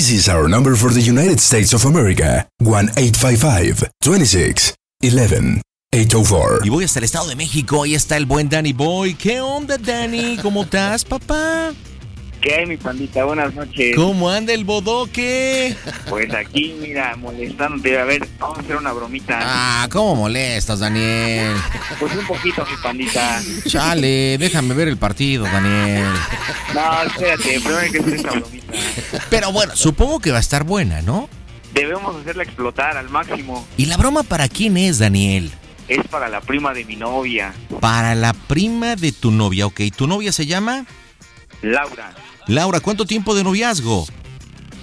This is our number for the United States of America. 1-855-26-11. 804. Y voy hasta el Estado de México. Ahí está el buen Danny Boy. ¿Qué onda, Danny? ¿Cómo estás, papá? ¿Qué hay, mi pandita? Buenas noches. ¿Cómo anda el bodoque? Pues aquí, mira, molestándote. A ver, vamos a hacer una bromita. Ah, ¿cómo molestas, Daniel? Pues un poquito, mi pandita. Chale, déjame ver el partido, Daniel. No, espérate, primero hay que hacer esta bromita. Pero bueno, supongo que va a estar buena, ¿no? Debemos hacerla explotar al máximo. ¿Y la broma para quién es, Daniel? Es para la prima de mi novia, Para la prima de tu novia, ok. ¿Tu novia se llama? Laura. Laura, ¿cuánto tiempo de noviazgo?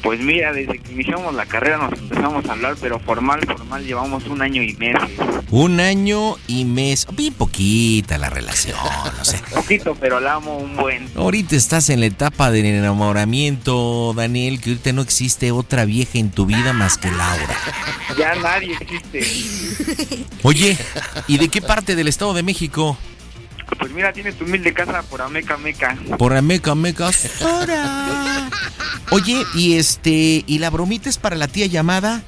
Pues mira, desde que iniciamos la carrera nos empezamos a hablar, pero formal, formal, llevamos un año y meses. Un año y mes. Bien poquita la relación, no sé. Poquito, pero la amo un buen. Ahorita estás en la etapa del enamoramiento, Daniel, que ahorita no existe otra vieja en tu vida más que Laura. Ya nadie existe. Oye, ¿y de qué parte del Estado de México? Pues mira, tienes tu humilde casa por Ameca Meca. Por Ameca, Meca. Oye, y este, ¿y la bromita es para la tía llamada?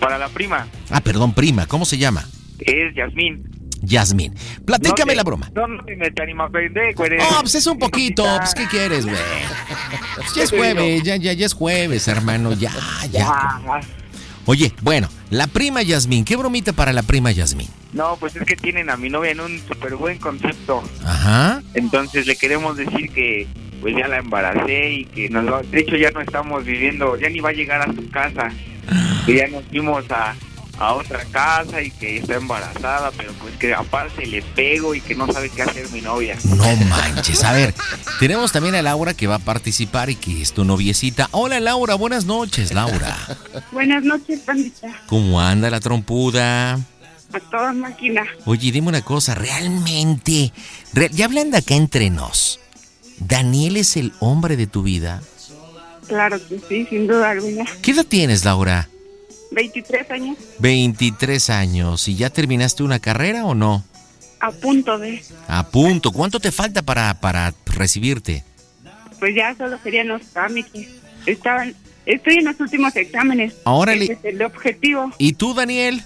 Para la prima, Ah, perdón, prima, ¿cómo se llama? es Yasmín. Yasmín. Platícame No te- la broma. No, no te me te anima, pendejo, eres. Oh, pues es un poquito, pues ¿qué quieres, güey? Pues ya es jueves, ya, ya, ya es jueves, hermano, ya, ya. Ah, Oye, bueno, la prima Yasmín, ¿qué bromita para la prima Yasmín? no, pues es que tienen a mi novia en un súper buen concepto. Ajá. Entonces le queremos decir que pues ya la embaracé y que nos va- de hecho ya no estamos viviendo, ya ni va a llegar a su casa. Que ya nos fuimos a, a otra casa y que está embarazada, pero pues que aparte le pego y que no sabe qué hacer mi novia. No manches, a ver, tenemos también a Laura que va a participar y que es tu noviecita. Hola Laura, buenas noches, Laura. Buenas noches, pandita. ¿Cómo anda la trompuda? A toda máquina. Oye, dime una cosa, realmente, re- ya hablando acá entre nos, ¿Daniel es el hombre de tu vida? Claro que sí, sin duda alguna. ¿Qué edad tienes, Laura? 23 años, 23 años. ¿Y ya terminaste una carrera o no? a punto de. A punto. ¿Cuánto te falta para, para recibirte? Pues ya solo serían los trámites. Estaban, estoy en los últimos exámenes. Órale. Ese es el objetivo. ¿Y tú, Daniel?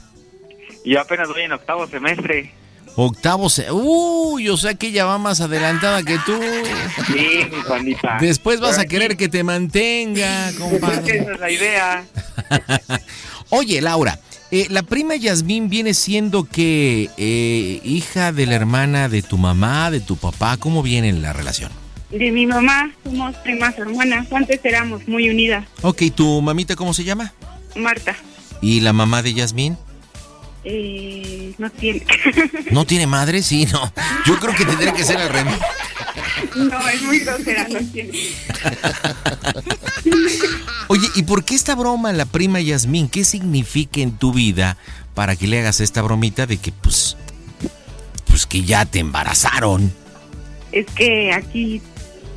Y apenas voy en octavo semestre. Octavo. Se... Uy, o sea que ella va más adelantada que tú. Sí, mi pandita. Después vas a querer que te mantenga, aquí, es que compadre. esa es la idea. Oye, Laura, eh, la prima Yasmín viene siendo que eh, hija de la hermana de tu mamá, de tu papá. ¿Cómo viene la relación? De mi mamá somos primas hermanas. Antes éramos muy unidas. Ok, ¿tu mamita cómo se llama? Marta, ¿Y la mamá de Yasmín? Eh, no tiene. ¿No tiene madre? Sí, no. Yo creo que tendría que ser al revés. no, es muy grosera, no tiene. Oye, ¿y por qué esta broma, la prima Yasmín? ¿Qué significa en tu vida para que le hagas esta bromita de que, pues, pues que ya te embarazaron? Es que aquí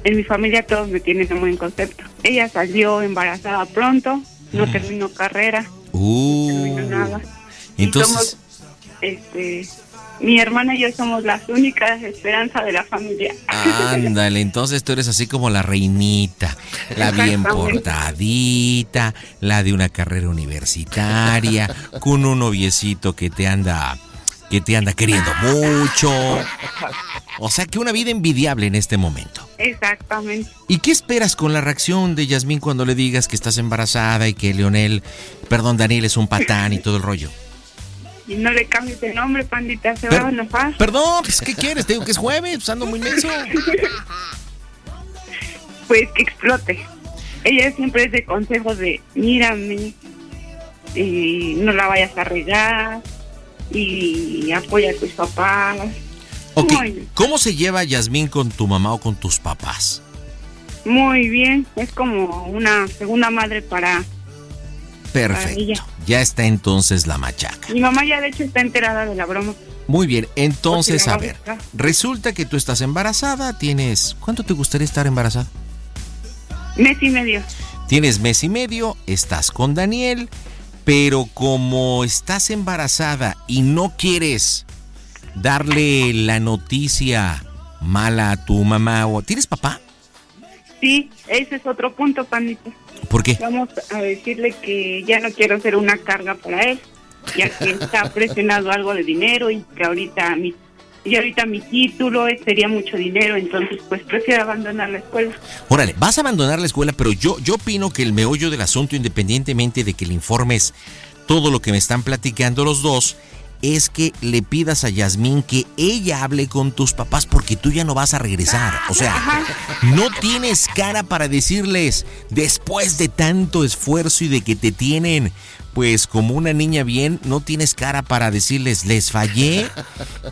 en mi familia todos me tienen un buen concepto. Ella salió embarazada pronto, no terminó carrera, Uh, no terminó nada. Entonces, somos, este, mi hermana y yo somos las únicas esperanzas de la familia. ándale, entonces tú eres así como la reinita, la bien portadita, la de una carrera universitaria, con un noviecito que te anda, que te anda queriendo mucho. O sea que una vida envidiable en este momento. Exactamente. ¿Y qué esperas con la reacción de Yasmín cuando le digas que estás embarazada y que Leonel, perdón, Daniel es un patán y todo el rollo? Y no le cambies de nombre, pandita, se va a enojar. Perdón, pues, ¿qué quieres? Te digo que es jueves, pues, ando muy menso. Pues que explote. Ella siempre es de consejos de, mírame, y no la vayas a regar, y apoya a tus papás. Ok, Muy bien. ¿cómo se lleva Yasmín con tu mamá o con tus papás? Muy bien, es como una segunda madre para Perfecto. Ya está entonces la machaca. mi mamá ya de hecho está enterada de la broma. Muy bien, entonces a ver, resulta que tú estás embarazada, tienes... ¿Cuánto te gustaría estar embarazada? Mes y medio. Tienes mes y medio, estás con Daniel, pero como estás embarazada y no quieres darle la noticia mala a tu mamá o... ¿Tienes papá? Sí, ese es otro punto, pandita. ¿Por qué? Vamos a decirle que ya no quiero ser una carga para él, ya que está presionado algo de dinero y que ahorita mi y ahorita mi título sería mucho dinero, entonces pues prefiero abandonar la escuela. Órale, vas a abandonar la escuela, pero yo, yo opino que el meollo del asunto, independientemente de que le informes todo lo que me están platicando los dos, es que le pidas a Yasmín que ella hable con tus papás porque tú ya no vas a regresar. O sea, no tienes cara para decirles, después de tanto esfuerzo y de que te tienen, pues como una niña bien, no tienes cara para decirles, les fallé,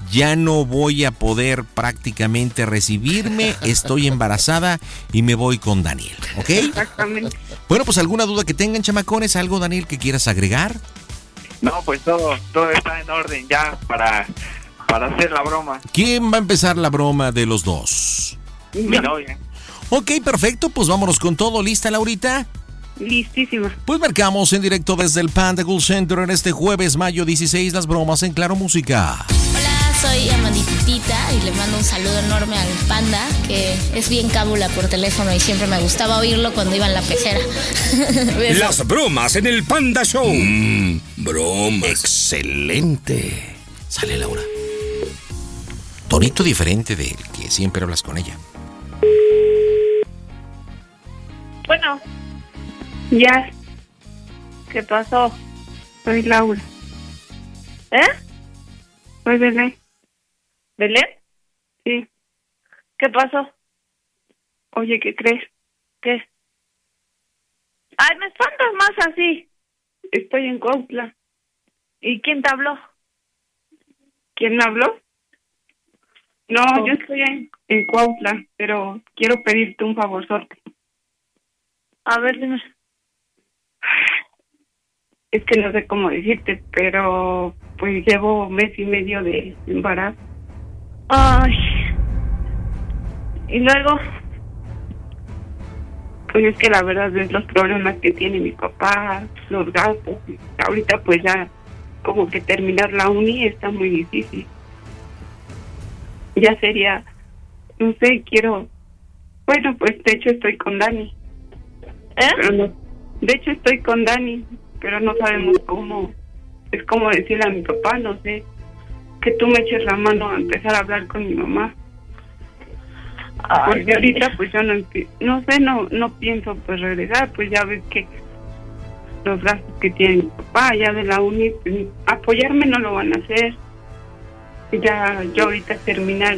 ya no voy a poder prácticamente recibirme, estoy embarazada y me voy con Daniel, ¿ok? Exactamente. Bueno, pues alguna duda que tengan, chamacones, algo, Daniel, que quieras agregar. No, pues todo, todo está en orden ya para, para hacer la broma. ¿Quién va a empezar la broma de los dos? Mi novia. Ok, perfecto, pues vámonos con todo. ¿Lista, Laurita? Listísima. Pues marcamos en directo desde el Panda Cool Center en este jueves, mayo 16, las bromas en Claro Música. Soy Amanditita y le mando un saludo enorme al panda, que es bien cábula por teléfono y siempre me gustaba oírlo cuando iba en la pecera. Las bromas en el Panda Show. Mmm, bromas. Excelente. Sale Laura. Tonito diferente del que siempre hablas con ella. Bueno. Ya. ¿Qué pasó? Soy Laura. ¿Eh? Soy Belén. ¿Belén? Sí. ¿Qué pasó? Oye, ¿qué crees? ¿Qué? Ay, me espantas más así. Estoy en Cuautla. ¿Y quién te habló? ¿Quién me habló? No, yo estoy en, en Cuautla, pero quiero pedirte un favorzote. A ver, dime. Es que no sé cómo decirte, pero pues llevo mes y medio de embarazo. Ay. ¿Y luego? Pues es que la verdad es los problemas que tiene mi papá, los gastos. Ahorita pues ya como que terminar la uni está muy difícil. Ya sería, no sé, quiero... Bueno, pues de hecho estoy con Dani. Pero no, de hecho estoy con Dani, pero no sabemos cómo. Es como decirle a mi papá, no sé, que tú me eches la mano a empezar a hablar con mi mamá. Porque ahorita pues yo no, no sé, no no pienso pues regresar, pues ya ves que los gastos que tiene mi papá ya de la uni, pues, apoyarme no lo van a hacer. Ya yo ahorita terminar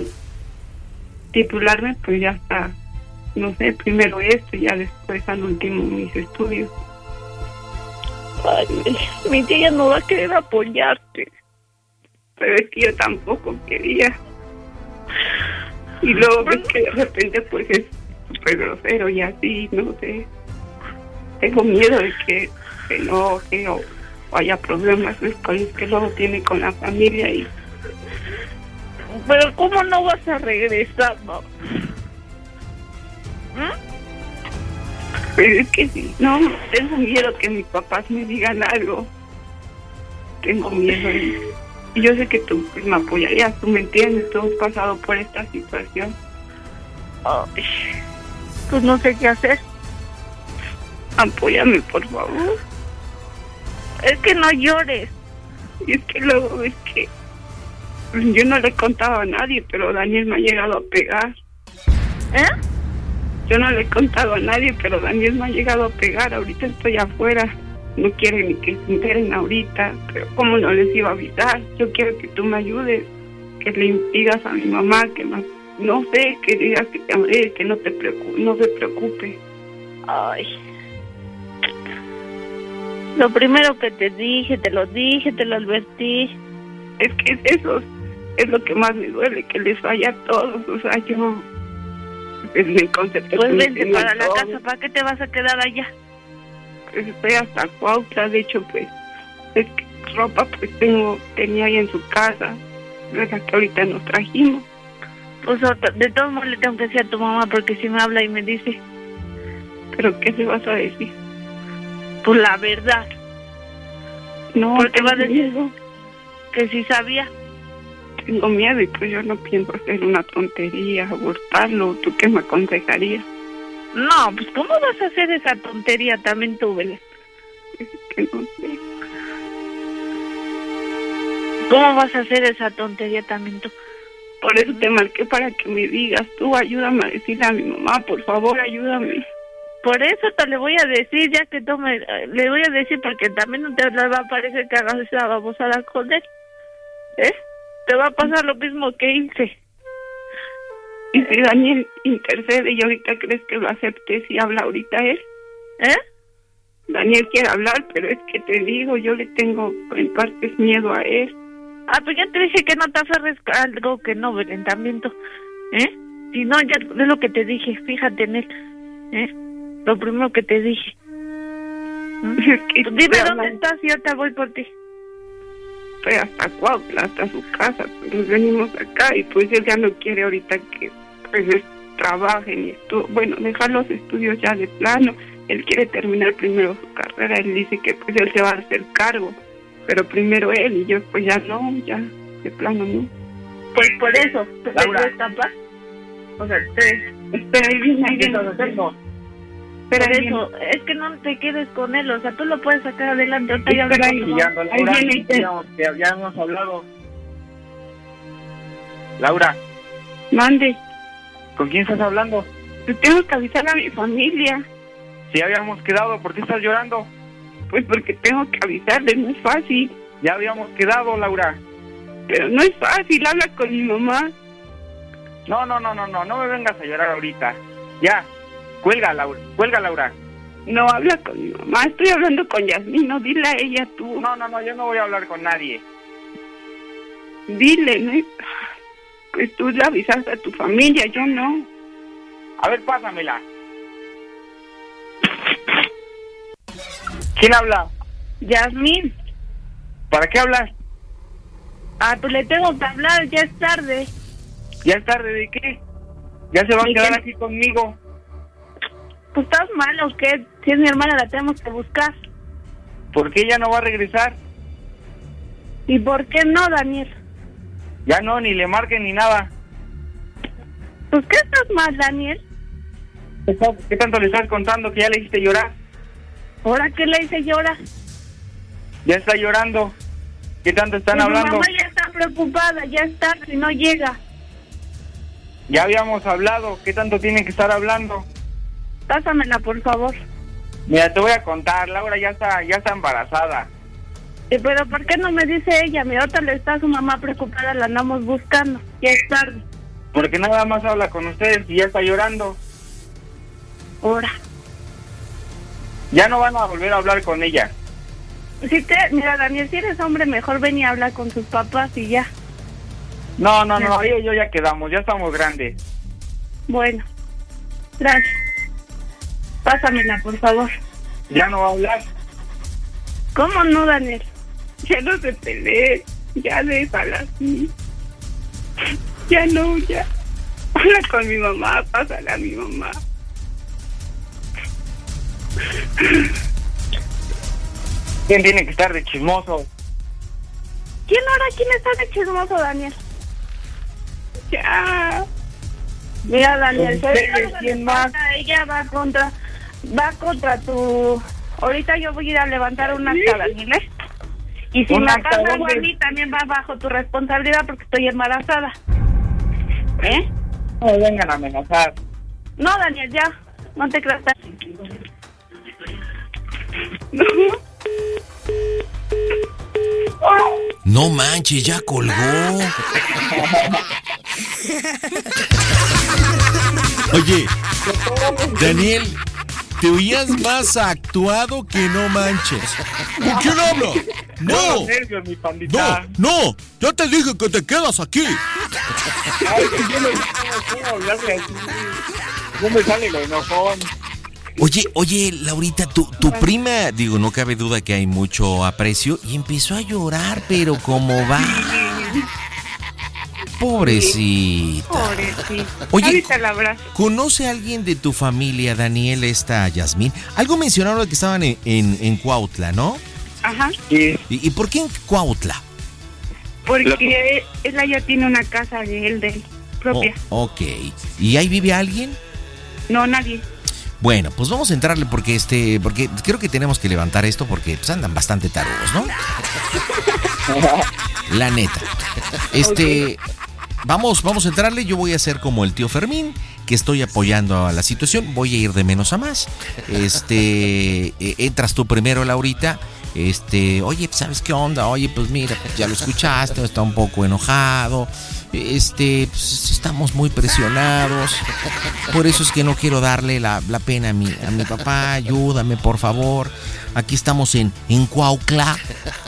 titularme, pues ya está, no sé, primero esto y ya después al último mis estudios. Ay, mi, tía no va a querer apoyarte. Pero es que yo tampoco quería. Y luego ves que de repente pues es súper grosero y así, no sé. Tengo miedo de que se enoje o, o haya problemas después que luego tiene con la familia y... Pero ¿cómo no vas a regresar, no? Pero es que sí, no, tengo miedo que mis papás me digan algo. Tengo miedo y, y yo sé que tú pues, me apoyarías, tú me entiendes, tú has pasado por esta situación. Ay, pues no sé qué hacer. Apóyame, por favor. Es que no llores. Y es que luego es que yo no le contaba a nadie, pero Daniel me ha llegado a pegar. ¿Eh? Yo no le he contado a nadie, pero Daniel me ha llegado a pegar. Ahorita estoy afuera. No quiere ni que se enteren ahorita. Pero ¿cómo no les iba a avisar? Yo quiero que tú me ayudes. Que le digas a mi mamá que más... No sé, que digas que te amaré, que no te preocupe, no se preocupe. Ay. Lo primero que te dije, te lo dije, te lo advertí. Es que eso es lo que más me duele, que les falla a todos. O sea, yo es mi concepto. Pues vente para la casa, ¿para qué te vas a quedar allá? Pues estoy hasta Cuautla, de hecho, pues, es que ropa pues tengo, tenía ahí en su casa, la que ahorita nos trajimos. Pues de todos modos le tengo que decir a tu mamá porque si me habla y me dice, ¿pero qué le vas a decir? Pues la verdad. No, porque va a decir que si sabía tengo miedo y pues yo no pienso hacer una tontería, abortarlo. ¿Tú qué me aconsejarías? No, pues ¿cómo vas a hacer esa tontería también tú, Belén? Es que no sé. ¿Cómo vas a hacer esa tontería también tú? Por eso te marqué para que me digas, tú ayúdame a decirle a mi mamá, por favor, ayúdame. Por eso te le voy a decir, ya que tú me, le voy a decir, porque también no te va a parecer que hagas esa babosada con él. ¿Eh? te va a pasar lo mismo que hice. Y si Daniel intercede y ahorita crees que lo acepte si habla ahorita él. ¿Eh? Daniel quiere hablar, pero es que te digo, yo le tengo en partes miedo a él. Ah, pues ya te dije que no te aferres a algo que no, violentamiento. ¿Eh? Si no, ya es lo que te dije, fíjate en él. ¿Eh? Lo primero que te dije. ¿Mm? Dime dónde estás y yo te voy por ti hasta Cuautla, hasta su casa, pues nos venimos acá y pues él ya no quiere ahorita que pues trabajen y esto, bueno, dejar los estudios ya de plano, él quiere terminar primero su carrera, él dice que pues él se va a hacer cargo, pero primero él y yo pues ya no, ya de plano no. Pues por eso, Laura. O sea, te, espera, ahí viene, ahí viene, pero eso, es que no te quedes con él, o sea, tú lo puedes sacar adelante. Ahorita ya, ya, ya hemos hablado. Laura. Mande. ¿Con quién estás hablando? Pues tengo que avisar a mi familia. Si habíamos quedado, ¿por qué estás llorando? Pues porque tengo que avisarle, no es fácil. Ya habíamos quedado, Laura. Pero no es fácil, habla con mi mamá. No, no, no, no, no, no me vengas a llorar ahorita. Ya, Cuelga, Laura. Cuelga, Laura. No, habla con mi mamá. Estoy hablando con Yasmín. No, dile a ella tú. No, no, no. Yo no voy a hablar con nadie. Dile, ¿no? Pues tú le avisaste a tu familia. Yo no. A ver, pásamela. ¿Quién habla? Yasmín. ¿Para qué hablas? Ah, pues le tengo que hablar. Ya es tarde. ¿Ya es tarde de qué? Ya se va a quedar aquí conmigo. Pues estás mal o qué? Si es mi hermana la tenemos que buscar. ¿Por qué ella no va a regresar? ¿Y por qué no, Daniel? Ya no, ni le marquen ni nada. Pues qué estás mal, Daniel. ¿Qué tanto le estás contando que ya le hiciste llorar? ¿Ahora qué le hice llorar? Ya está llorando. ¿Qué tanto están pues hablando? Mi mamá ya está preocupada, ya está, si no llega. Ya habíamos hablado. ¿Qué tanto tiene que estar hablando? Pásamela, por favor. Mira, te voy a contar, Laura ya está, ya está embarazada. ¿Y pero por qué no me dice ella? Mi otra le está su mamá preocupada, la andamos buscando. Ya es tarde. Porque nada más habla con ustedes y ya está llorando. Ahora. Ya no van a volver a hablar con ella. Si te, mira, Daniel, si eres hombre, mejor ven y habla con tus papás y ya. No, no, no, yo, yo ya quedamos, ya estamos grandes. Bueno, gracias. Pásamela, por favor. Ya no va a hablar. ¿Cómo no, Daniel? Ya no se pelee. Ya déjala así. Ya no, ya. Habla con mi mamá, pásala a mi mamá. ¿Quién tiene que estar de chismoso? ¿Quién ahora? ¿Quién está de chismoso, Daniel? Ya. Mira, Daniel, ¿Ustedes ¿sabes lo que quién más? Ella va contra, va contra tu... Ahorita yo voy a ir a levantar un acta, Daniel, ¿eh? Y si ¿Un me algo a mí, también va bajo tu responsabilidad porque estoy embarazada. ¿Eh? No me vengan a amenazar. No, Daniel, ya. No te creas. No manches, ya colgó. Oye, Daniel, te oías más actuado que no manches. ¿Con quién habla? No, Los nervios, mi no, pandita. no. Ya te dije que te quedas aquí. Ay, que yo no hablarle así. No me sale lo enojón. Oye, oye, Laurita, tu, tu prima, digo, no cabe duda que hay mucho aprecio y empezó a llorar, pero como va. Pobrecita. Pobrecito. Oye, Ahorita la abrazo. ¿Conoce a alguien de tu familia, Daniel, esta Yasmín? Algo mencionaron de que estaban en, en, en Cuautla, ¿no? Ajá. Sí. ¿Y, y por qué en Cuautla? Porque ella ya tiene una casa de él, de él, propia. Oh, ok. ¿Y ahí vive alguien? No, nadie. Bueno, pues vamos a entrarle porque este, porque creo que tenemos que levantar esto porque pues, andan bastante tarudos, ¿no? La neta. Este, vamos, vamos a entrarle. Yo voy a ser como el tío Fermín, que estoy apoyando a la situación. Voy a ir de menos a más. Este, eh, entras tú primero, Laurita. Este, oye, pues, ¿sabes qué onda? Oye, pues mira, ya lo escuchaste, está un poco enojado. Este, pues, estamos muy presionados. Por eso es que no quiero darle la, pena a mi, a mi papá. Ayúdame, por favor. Aquí estamos en, en Cuaucla.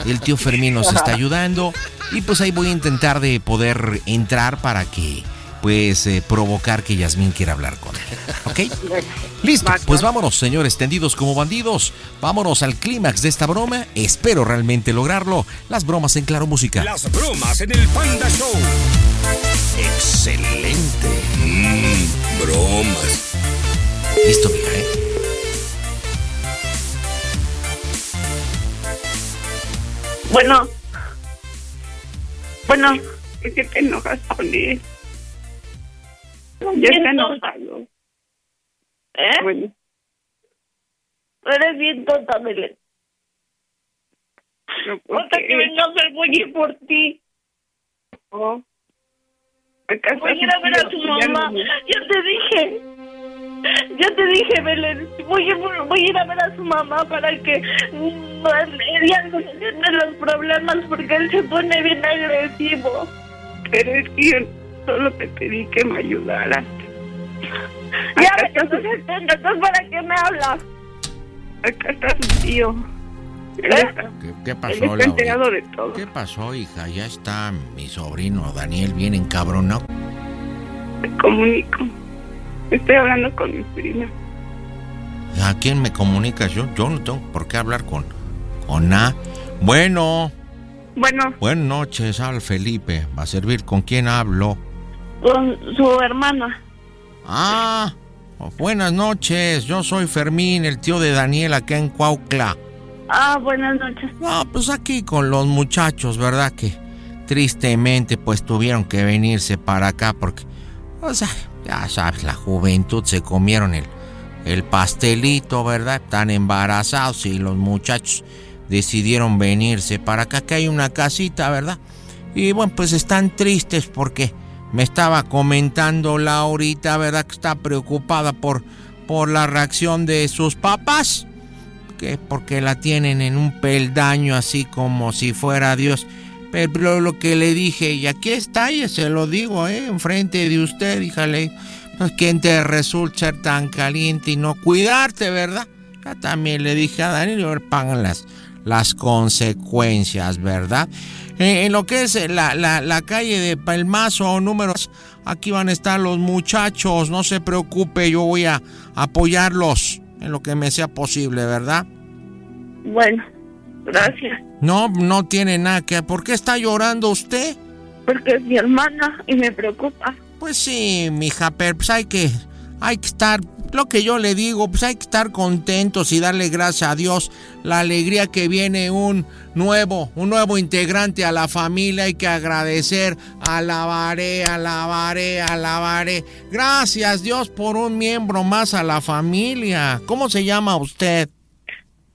El tío Fermín nos está ayudando. Y pues ahí voy a intentar de poder entrar para que, pues, eh, provocar que Yasmín quiera hablar con él. ¿Ok? Listo, pues vámonos, señores, tendidos como bandidos. Vámonos al clímax de esta broma. Espero realmente lograrlo. Las bromas en Claro Música. Las bromas en el Panda Show. Excelente. Mmm, bromas. Listo, mija, ¿eh? Bueno. Bueno. Es que te enojas con él. Ya está enojado. ¿Eh? Bueno. Eres bien tonta, Belén. no, ¿por Hasta que venga a hacer ir por ti. Oh. Voy a ir a ver a tu ya mamá. no- Ya te dije. Ya te dije, Belén. Voy a, ir- voy a ir a ver a su mamá para que ella solucione los problemas porque él se pone bien agresivo. Pero es que yo solo te pedí que me ayudaras. Ya, está su- entonces, entonces, ¿para qué me hablas? Acá está su tío. Él ¿Eh? está, ¿Qué, qué él pasó, está Laura? enterado de todo. ¿Qué pasó, hija? Ya está mi sobrino Daniel bien encabronado. Me comunico. Estoy hablando con mi prima. ¿A quién me comunicas yo? Yo no tengo por qué hablar con, con A. Bueno, Bueno, buenas noches, al Felipe. ¿Va a servir con quién hablo? Con su hermana. Ah, buenas noches. Yo soy Fermín, el tío de Daniel acá en Cuaucla. Ah, buenas noches. No, pues aquí con los muchachos, ¿verdad? Que tristemente pues tuvieron que venirse para acá porque, o sea, ya sabes, la juventud se comieron el, el pastelito, ¿verdad? Están embarazados y los muchachos decidieron venirse para acá, que hay una casita, ¿verdad? Y bueno, pues están tristes porque me estaba comentando Laurita, ¿verdad? Que está preocupada por, por la reacción de sus papás que porque la tienen en un peldaño así como si fuera Dios. Pero lo que le dije, y aquí está, y se lo digo, ¿eh? Enfrente de usted, díjale, pues quién te resulta ser tan caliente y no cuidarte, ¿verdad? Ya también le dije a Daniel, pagan las, las consecuencias, ¿verdad? Eh, en lo que es la, la, la calle de Palmazo, números, aquí van a estar los muchachos, no se preocupe, yo voy a apoyarlos en lo que me sea posible, ¿verdad? Bueno, gracias. No, no tiene nada que... ¿Por qué está llorando usted? Porque es mi hermana y me preocupa. Pues sí, mija, pero pues hay que, hay que estar, lo que yo le digo, pues hay que estar contentos y darle gracias a Dios la alegría que viene un nuevo, un nuevo integrante a la familia, hay que agradecer, alabaré, alabaré, alabaré. Gracias Dios por un miembro más a la familia. ¿Cómo se llama usted?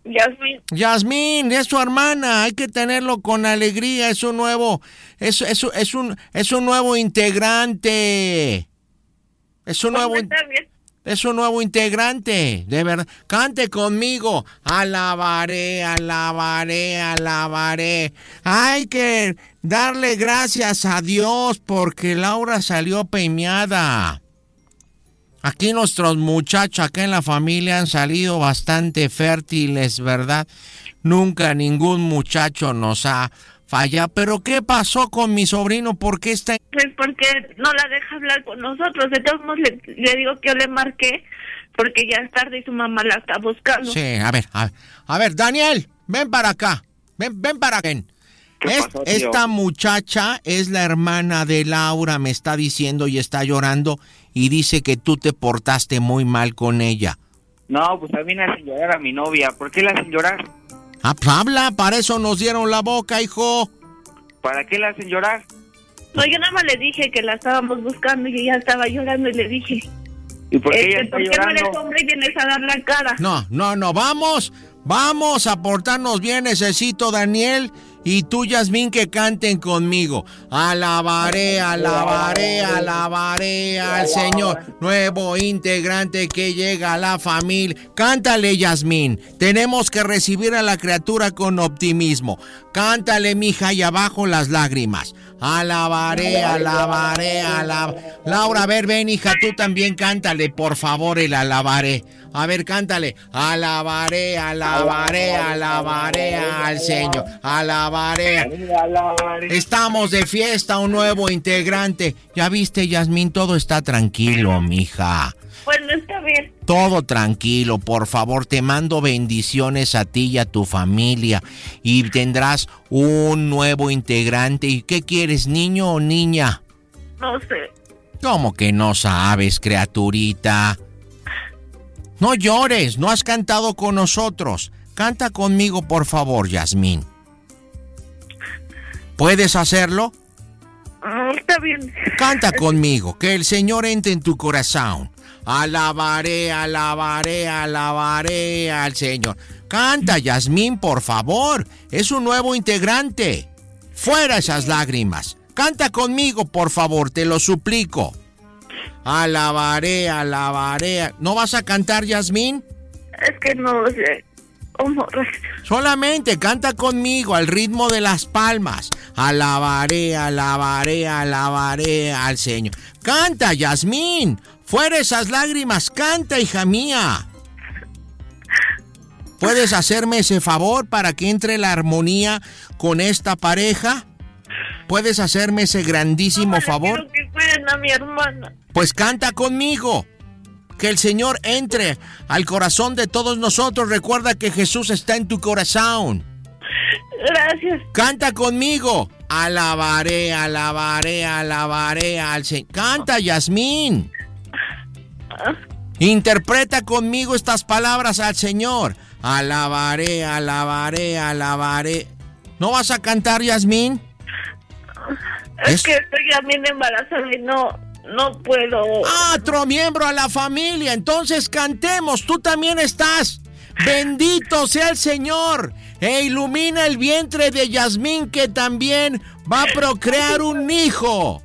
Yasmin. Yasmín, es su hermana, hay que tenerlo con alegría, es un nuevo, es, es, es un, es un nuevo integrante. Es un nuevo, Está bien. Es un nuevo integrante, de verdad. Cante conmigo, alabaré, alabaré, alabaré. Hay que darle gracias a Dios porque Laura salió premiada. Aquí nuestros muchachos, acá en la familia, han salido bastante fértiles, ¿verdad? Nunca ningún muchacho nos ha fallado. Pero ¿qué pasó con mi sobrino? ¿Por qué está... Pues porque no la deja hablar con nosotros. De todos modos, le, le digo que yo le marqué porque ya es tarde y su mamá la está buscando. Sí, a ver, a ver, a ver, Daniel, ven para acá. Ven, ven para acá. Es- pasó, tío? esta muchacha es la hermana de Laura, me está diciendo y está llorando y dice que tú te portaste muy mal con ella. No, pues a mí me hacen llorar a mi novia. ¿Por qué la hacen llorar? Ah, pues habla, para eso nos dieron la boca, hijo. ¿Para qué la hacen llorar? No, yo nada más le dije que la estábamos buscando y ella estaba llorando y le dije, ¿Y por qué este, ella está ¿por qué no eres hombre y vienes a dar la cara? No, no, no, vamos, vamos a portarnos bien, necesito Daniel y tú, Yasmín, que canten conmigo. Alabaré, alabaré, alabaré al Señor, nuevo integrante que llega a la familia. Cántale, Yasmín, tenemos que recibir a la criatura con optimismo. Cántale, mija, y abajo las lágrimas. Alabaré, alabaré, alabaré. Laura, a ver, ven, hija, tú también cántale, por favor, el alabaré. A ver, cántale. Alabaré, alabaré, alabaré al Señor. Alabaré. Estamos de fiesta, un nuevo integrante. Ya viste, Yasmín, todo está tranquilo, mija. Bueno, está bien. Todo tranquilo, por favor, te mando bendiciones a ti y a tu familia y tendrás un nuevo integrante. ¿Y qué quieres, niño o niña? No sé. ¿Cómo que no sabes, criaturita? No llores, no has cantado con nosotros. Canta conmigo, por favor, Yasmín. ¿Puedes hacerlo? Ah, está bien. Canta conmigo, que el Señor entre en tu corazón. Alabaré, alabaré, alabaré al Señor. Canta, Yasmín, por favor. Es un nuevo integrante. Fuera esas lágrimas. Canta conmigo, por favor, te lo suplico. Alabaré, alabaré. ¿No vas a cantar, Yasmín? Es que no sé cómo. Solamente canta conmigo al ritmo de las palmas. Alabaré, alabaré, alabaré al Señor. Canta, Yasmín. Fuera esas lágrimas, canta, hija mía. ¿Puedes hacerme ese favor para que entre la armonía con esta pareja? ¿Puedes hacerme ese grandísimo favor? Que cuiden a mi hermana. Pues canta conmigo. Que el Señor entre al corazón de todos nosotros. Recuerda que Jesús está en tu corazón. Gracias. Canta conmigo. Alabaré, alabaré, alabaré al Señor. Canta, Yasmín. Interpreta conmigo estas palabras al Señor. Alabaré, alabaré, alabaré. ¿No vas a cantar, Yasmín? Es, Es- que estoy también embarazada y no, no puedo. Ah, otro miembro a la familia. Entonces cantemos. Tú también estás. Bendito sea el Señor. E ilumina el vientre de Yasmín que también va a procrear un hijo.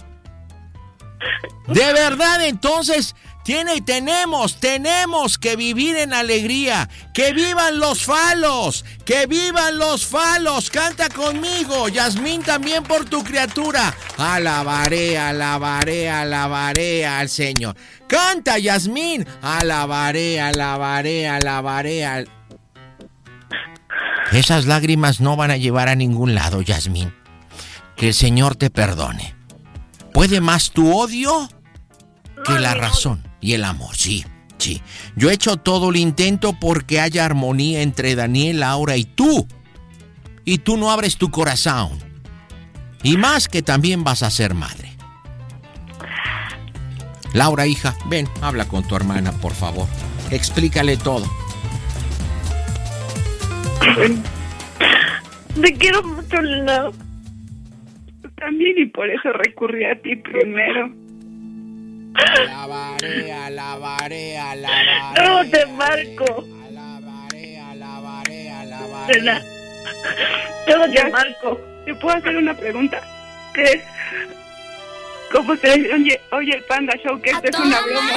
De verdad, entonces, tiene, tenemos, tenemos que vivir en alegría. Que vivan los falos, que vivan los falos. Canta conmigo, Yasmín, también por tu criatura. Alabaré, alabaré, alabaré al Señor. Canta, Yasmín. Alabaré, alabaré, alabaré al... Esas lágrimas no van a llevar a ningún lado, Yasmín. Que el Señor te perdone. ¿Puede más tu odio que la razón y el amor? Sí, sí. Yo he hecho todo el intento porque haya armonía entre Daniel, Laura y tú. Y tú no abres tu corazón. Y más que también vas a ser madre. Laura, hija, ven, habla con tu hermana, por favor. Explícale todo. Te quiero mucho, Lina. También y por eso recurrí a ti primero. Alabaré, alabaré, alabaré. No, te marco. Alabaré, alabaré, alabaré. Lina. Yo te marco. ¿Te puedo hacer una pregunta? ¿Qué? ¿Cómo se oye, oye el Panda Show que esto es una broma?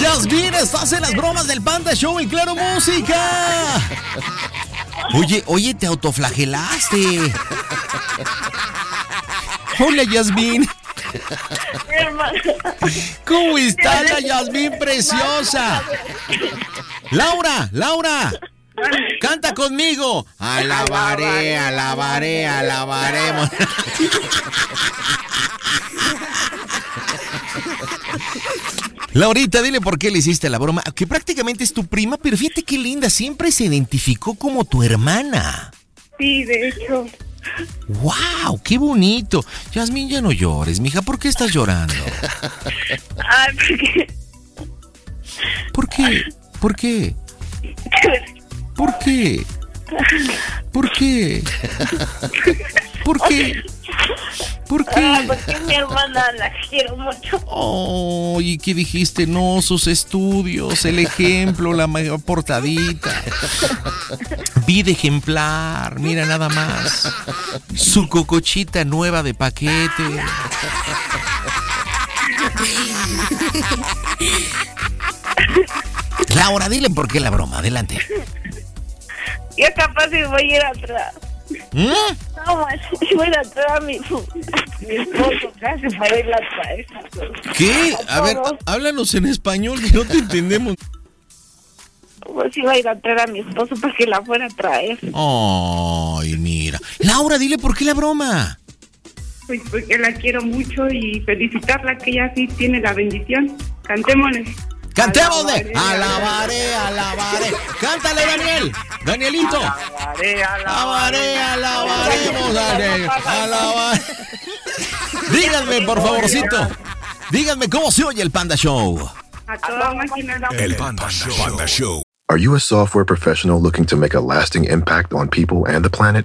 Yasmín, estás en las bromas del Panda Show en Claro Música. Oye, oye, te autoflagelaste. Hola, Yasmín. ¿Cómo está la Yasmín preciosa? Laura, Laura. Canta conmigo. Alabaré, alabaré, alabaremos. Laurita, dile por qué le hiciste la broma, que prácticamente es tu prima, pero fíjate qué linda, siempre se identificó como tu hermana. Sí, de hecho. ¡Wow! ¡Qué bonito! Yasmín, ya no llores, mija, ¿por qué estás llorando? Ay, porque. ¿Por qué? ¿Por qué? ¿Por qué? ¿Por qué? ¿Por qué? ¿Por Ah, qué? porque mi hermana la quiero mucho. Oh, ¿y qué dijiste? No, sus estudios, el ejemplo, la mayor portadita. Vida ejemplar, mira nada más. Su cocochita nueva de paquete. Laura, dile por qué la broma, adelante. Yo capaz si voy a ir atrás. ¿Mm? No, man, voy a ir atrás a mi, mi esposo casi para irla a traer. ¿Qué? A ver, háblanos en español que no te entendemos. Pues iba a ir a traer a mi esposo para que la fuera a traer. Ay, mira. Laura, dile por qué la broma. Pues porque la quiero mucho y felicitarla que ella sí tiene la bendición. Cantémosle. Cantemos de Alabaré, alabaré. Cántale, Daniel. Danielito. Alabaré, Alabaré, alabaremos, Daniel. Alabaré. Díganme, por favorcito. Díganme cómo se oye el Panda Show. El Panda Show. Panda Show. Are you a software professional looking to make a lasting impact on people and the planet?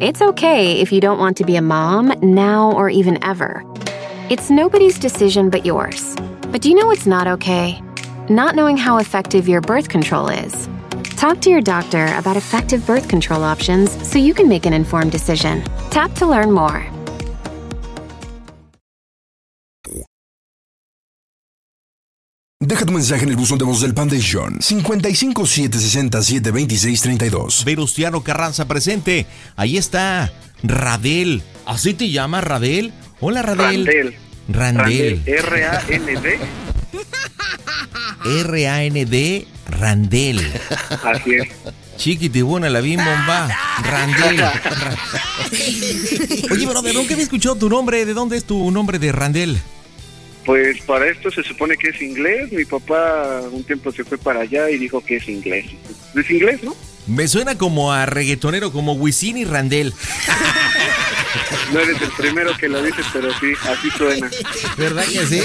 It's okay if you don't want to be a mom now or even ever. It's nobody's decision but yours. But do you know what's not okay? Not knowing how effective your birth control is. Talk to your doctor about effective birth control options so you can make an informed decision. Tap to learn more. Deja tu mensaje en el buzón de voz del Foundation 55 760 726 32. Verustiano Carranza presente. Ahí está Radel. ¿Así te llama Radel? Hola, Radel. Randel. Randel. R-A-N-D. R-A-N-D. Randel. Así es. Chiquitibuna, la bien bomba. Randel. Ra- Oye, pero ¿de dónde había escuchado tu nombre? ¿De dónde es tu nombre de Randel? Pues para esto se supone que es inglés. Mi papá un tiempo se fue para allá y dijo que es inglés. ¿Es inglés, no? Me suena como a reggaetonero, como Wisin y Randel. No eres el primero que lo dices, pero sí, así suena. ¿Verdad que sí?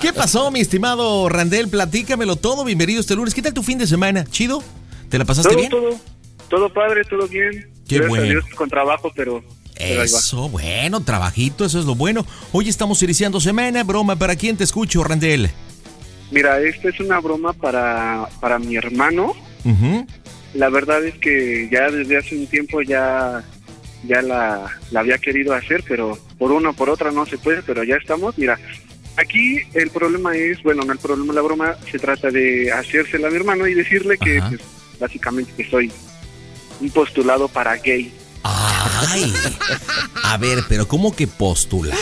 ¿Qué pasó, mi estimado Randel? Platícamelo todo. Bienvenido este lunes. ¿Qué tal tu fin de semana? ¿Chido? ¿Te la pasaste Todo, bien? todo, todo padre, todo bien. Qué Gracias bueno. a Dios con trabajo, pero. Eso, bueno, trabajito, eso es lo bueno. Hoy estamos iniciando semana, broma, ¿para quién te escucho, Randel? Mira, esta es una broma para, para mi hermano. La verdad es que ya desde hace un tiempo ya, ya la, la había querido hacer, pero por una o por otra no se puede, pero ya estamos. Mira, aquí el problema es, bueno, no el problema, la broma se trata de hacérsela a mi hermano y decirle que pues, básicamente que soy un postulado para gay. Ay. A ver, pero ¿cómo que postulado?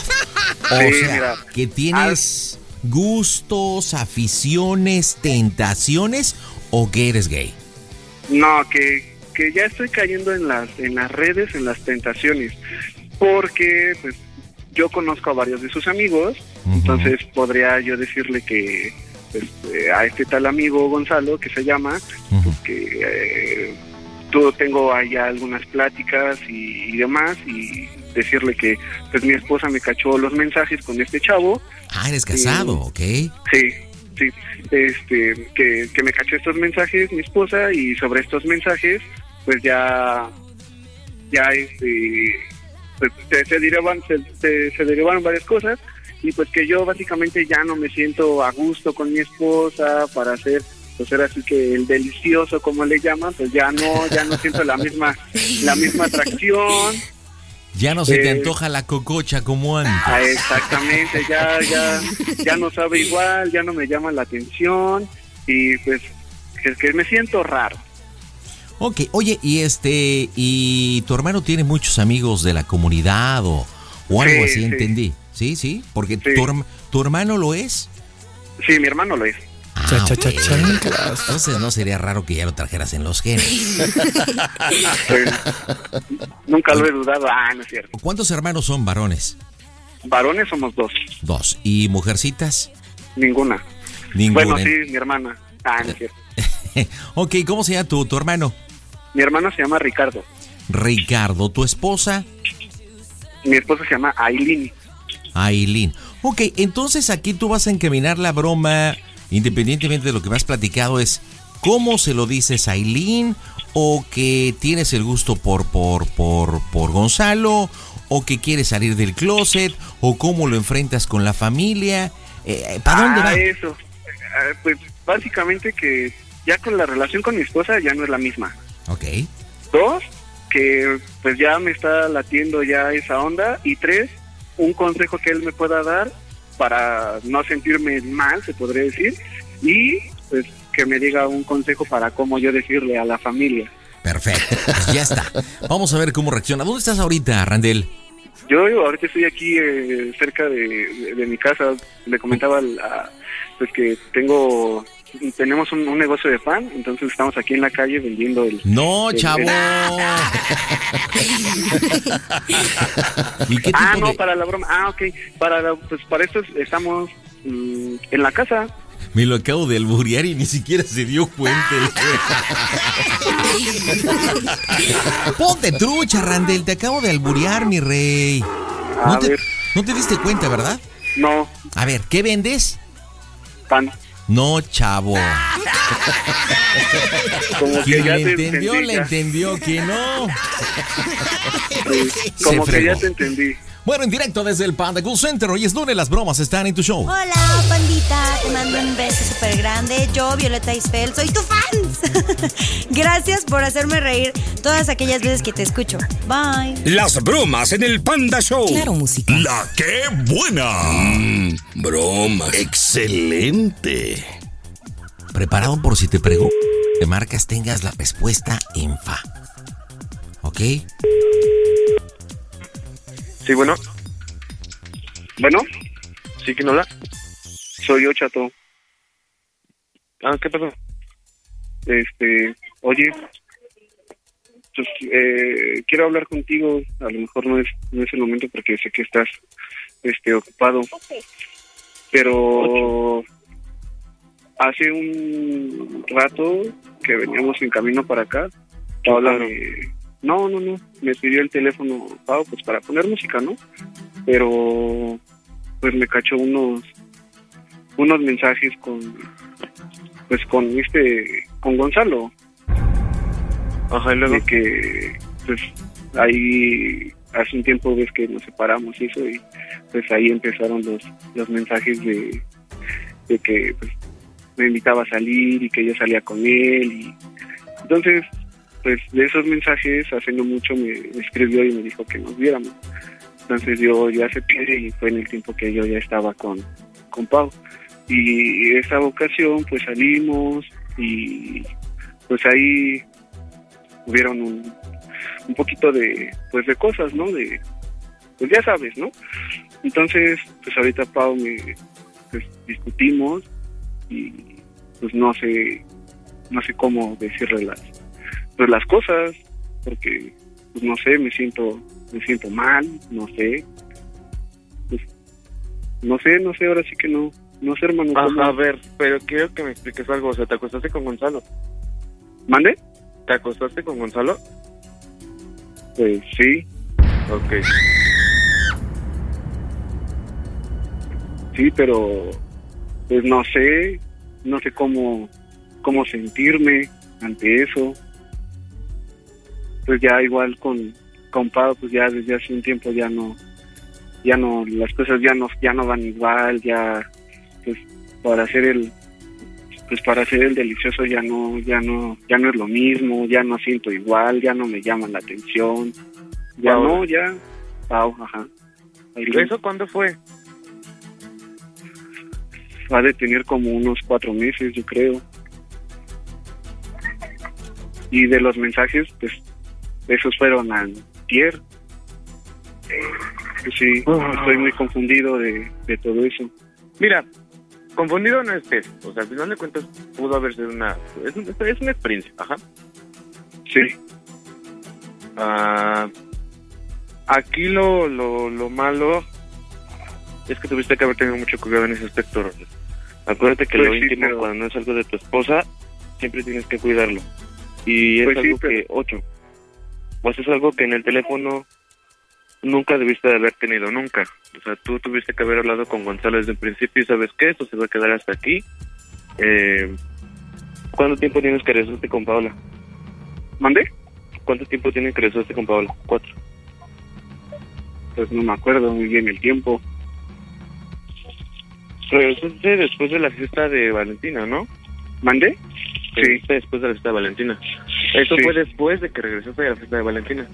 O Sí, sea, mira. que tienes gustos, aficiones, tentaciones o que eres gay. No, que, que ya estoy cayendo en las, en las redes, en las tentaciones, porque pues yo conozco a varios de sus amigos, entonces podría yo decirle que pues, eh, a este tal amigo Gonzalo, que se llama, pues, que eh, tú tengo allá algunas pláticas y, y demás, y decirle que pues mi esposa me cachó los mensajes con este chavo. Ah, eres casado, ¿ok? Sí, sí. Este, que, que me cachó estos mensajes mi esposa y sobre estos mensajes, pues ya, ya este, pues, se, se derivan, se, se- se derivaron varias cosas y pues que yo básicamente ya no me siento a gusto con mi esposa para hacer pues era así que el delicioso como le llaman pues ya no ya no siento la misma la misma atracción Ya no se te Eh, antoja la cococha como antes. Ah, exactamente, ya, ya, ya no sabe igual, ya no me llama la atención y pues es que me siento raro. Ok, oye, y este, y tu hermano tiene muchos amigos de la comunidad o, o algo Sí, así, sí. entendí. Sí, sí, porque tu, tu hermano lo es. Sí, mi hermano lo es. Ah, ok. Entonces no sería raro que ya lo trajeras en los genes. Pues, nunca lo he dudado, ah, no es cierto. ¿Cuántos hermanos son varones? Varones somos dos, Dos. ¿Y mujercitas? ninguna. Ninguna. Bueno, sí, mi hermana. Ah, no es cierto. ok, ¿cómo se llama tu, tu hermano? Mi hermano se llama Ricardo. Ricardo, tu esposa, Mi esposa se llama Aileen. Aileen. Ok, entonces aquí tú vas a encaminar la broma, independientemente de lo que me has platicado, es cómo se lo dices a Aileen, o que tienes el gusto por, por, por, por Gonzalo, o que quieres salir del closet, o cómo lo enfrentas con la familia. Eh, ¿Para dónde ah, va? eso. Ah, pues básicamente que ya con la relación con mi esposa ya no es la misma. Ok. Dos, que pues ya me está latiendo ya esa onda. Y tres, un consejo que él me pueda dar para no sentirme mal, se podría decir. Y pues que me diga un consejo para cómo yo decirle a la familia. Perfecto, pues ya está. Vamos a ver cómo reacciona. ¿Dónde estás ahorita, Randel? Yo ahorita estoy aquí eh, cerca de, de- de mi casa. Le comentaba al- a- pues que tengo tenemos un, un negocio de pan, entonces estamos aquí en la calle vendiendo el... No, el- chavo. el- ¿Y qué ah, no, de- para la broma. Ah, ok. Para, la- pues para esto estamos mm, en la casa. Me lo acabo de alburear y ni siquiera se dio cuenta. Ponte trucha, Randel. Te acabo de alburear, mi rey. A No te, ver. no te diste cuenta, ¿verdad? No, A ver, ¿qué vendes? pan. No, chavo. Como que Quien le te entendió, le entendió. Que no. Sí, como Se que ya te entendí. Bueno, en directo desde el Panda Cool Center. Hoy es lunes, las bromas están en tu show. Hola, pandita, te mando un beso súper grande. Yo, Violeta Isfel, soy tu fan. Gracias por hacerme reír todas aquellas veces que te escucho. Bye. Las bromas en el Panda Show. Claro, música. La que buena. bromas. Excelente. Preparado por si te pregunto, te marcas, tengas la respuesta en fa. ¿Ok? Sí, bueno. Bueno. Sí, ¿quién habla? Soy yo, chato. Ah, ¿qué pasó? Este, oye, pues, eh, quiero hablar contigo. A lo mejor no es, no es el momento porque sé que estás, este, ocupado. Pero hace un rato que veníamos en camino para acá, Paola me... No, no, no, me pidió el teléfono, Pau, pues para poner música, ¿no? Pero pues me cachó unos unos mensajes con pues con este con Gonzalo. Ajá, y luego de que pues ahí hace un tiempo ves que nos separamos y eso y pues ahí empezaron los los mensajes de de que pues me invitaba a salir y que yo salía con él. y Entonces, pues de esos mensajes, hace no mucho me escribió y me dijo que nos viéramos. Entonces yo ya acepté y fue en el tiempo que yo ya estaba con, con Pau. Y esa ocasión pues salimos y pues ahí hubieron un, un poquito de pues de cosas, ¿no? De pues ya sabes, ¿no? Entonces, pues ahorita Pau me pues, discutimos y pues no sé no sé cómo decirle las pues las cosas porque pues no sé, me siento me siento mal, no sé. Pues, no sé, no sé, ahora sí que no no sé, hermano. Ajá, a ver, pero quiero que me expliques algo. O sea, ¿te acostaste con Gonzalo? ¿Mande? ¿Te acostaste con Gonzalo? Pues sí. Ok. Sí, pero pues no sé, no sé cómo cómo sentirme ante eso. Pues ya igual con con Pau, pues ya desde hace un tiempo ya no ya no las cosas ya no ya no van igual, ya pues para hacer el pues para hacer el delicioso ya no ya no ya no es lo mismo, ya no siento igual, ya no me llaman la atención. Ya Pau. no, ya Pau, ajá. ¿Eso cuándo fue? ha de tener como unos cuatro meses, yo creo. Y de los mensajes, pues, esos fueron antier. Pues sí, estoy muy confundido de, de todo eso. Mira, confundido no estés. O sea, al final de cuentas pudo haber sido una... Es, es una experiencia, ajá. Sí. Ah, aquí lo, lo, lo malo es que tuviste que haber tenido mucho cuidado en ese aspecto. Acuérdate que Pues lo sí, íntimo, pero- cuando no es algo de tu esposa, siempre tienes que cuidarlo. Y es Pues sí, algo que, ocho, pues es algo que en el teléfono nunca debiste de haber tenido, nunca. O sea, tú tuviste que haber hablado con Gonzalo desde el principio y sabes que esto se va a quedar hasta aquí. Eh, ¿Cuánto tiempo tienes que regresarte con Paola? ¿Mandé? ¿Cuánto tiempo tienes que regresarte con Paola? Cuatro. Pues no me acuerdo muy bien el tiempo. Regresaste después de la fiesta de Valentina, ¿no? ¿Mandé? Regresaste después de la fiesta de Valentina. Eso Sí. fue después de que regresaste de la fiesta de Valentina.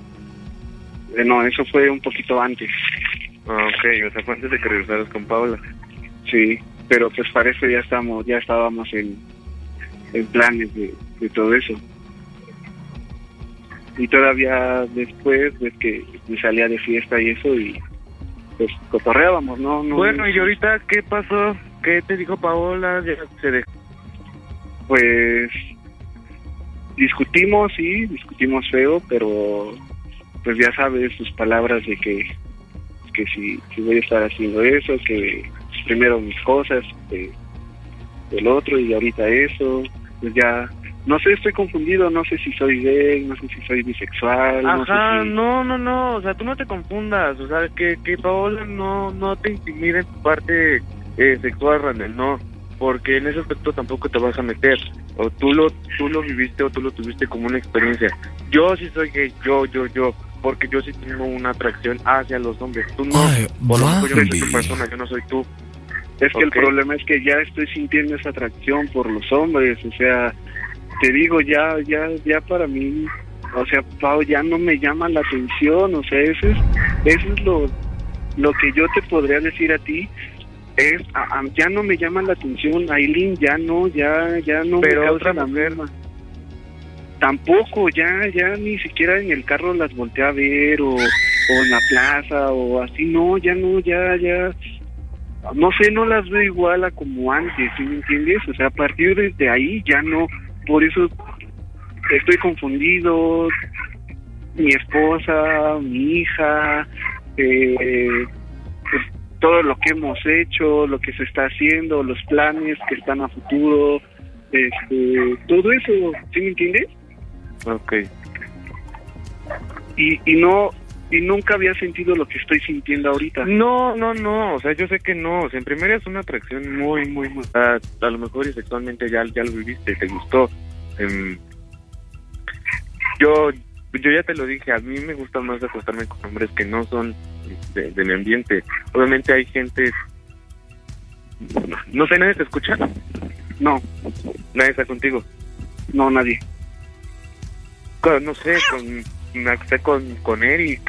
Eh, no, eso fue un poquito antes. Ah, ok, o sea, fue antes de que regresaras con Paola. Sí, pero pues para eso ya estamos, ya estábamos en, en planes de, de todo eso. Y todavía después de que me salía de fiesta y eso y pues cotorreábamos, ¿no? no Bueno, ¿y ahorita qué pasó? ¿Qué te dijo Paola? Ya se dejó. Pues discutimos, sí, discutimos feo, pero pues ya sabes sus palabras de que que si, si voy a estar haciendo eso, que primero mis cosas, que el otro y ahorita eso, pues ya no sé, estoy confundido, no sé si soy gay, no sé si soy bisexual, no sé Ajá, si- no, no, no, o sea, tú no te confundas, o sea, que, que Paola no, no te intimide en tu parte eh, sexual, Randall, no, porque en ese aspecto tampoco te vas a meter, o tú lo, tú lo viviste o tú lo tuviste como una experiencia. Yo sí soy gay, yo, yo, yo, porque yo sí tengo una atracción hacia los hombres, tú no, Ay, por yo no soy tu persona, yo no soy tú. Es que el problema es que ya estoy sintiendo esa atracción por los hombres, o sea, te digo, ya, ya, ya para mí, o sea, Pau, ya no me llama la atención, o sea, eso es, eso es lo, lo que yo te podría decir a ti, es, a- a- ya no me llama la atención, Aileen, ya no, ya, ya no Pero me otra la misma. Tampoco, ya, ya ni siquiera en el carro las volteé a ver, o, o en la plaza, o así, no, ya no, ya, ya, no sé, no las veo igual a como antes, ¿sí me entiendes? O sea, a partir de ahí ya no, por eso estoy confundido, mi esposa, mi hija, eh, todo lo que hemos hecho, lo que se está haciendo, los planes que están a futuro, este, todo eso, ¿sí me entiendes? Ok. Y, y no, y nunca había sentido lo que estoy sintiendo ahorita. No, no, no, o sea, yo sé que no, o sea, en primera es una atracción muy, muy, muy, a, a lo mejor y sexualmente ya, ya lo viviste, te gustó. Em, yo, yo ya te lo dije, a mí me gusta más acostarme con hombres que no son de, de mi ambiente. Obviamente hay gente, no sé, nadie te escucha. No. ¿Nadie está contigo? No, nadie. Con- no sé, con, me acosté con, con Eric,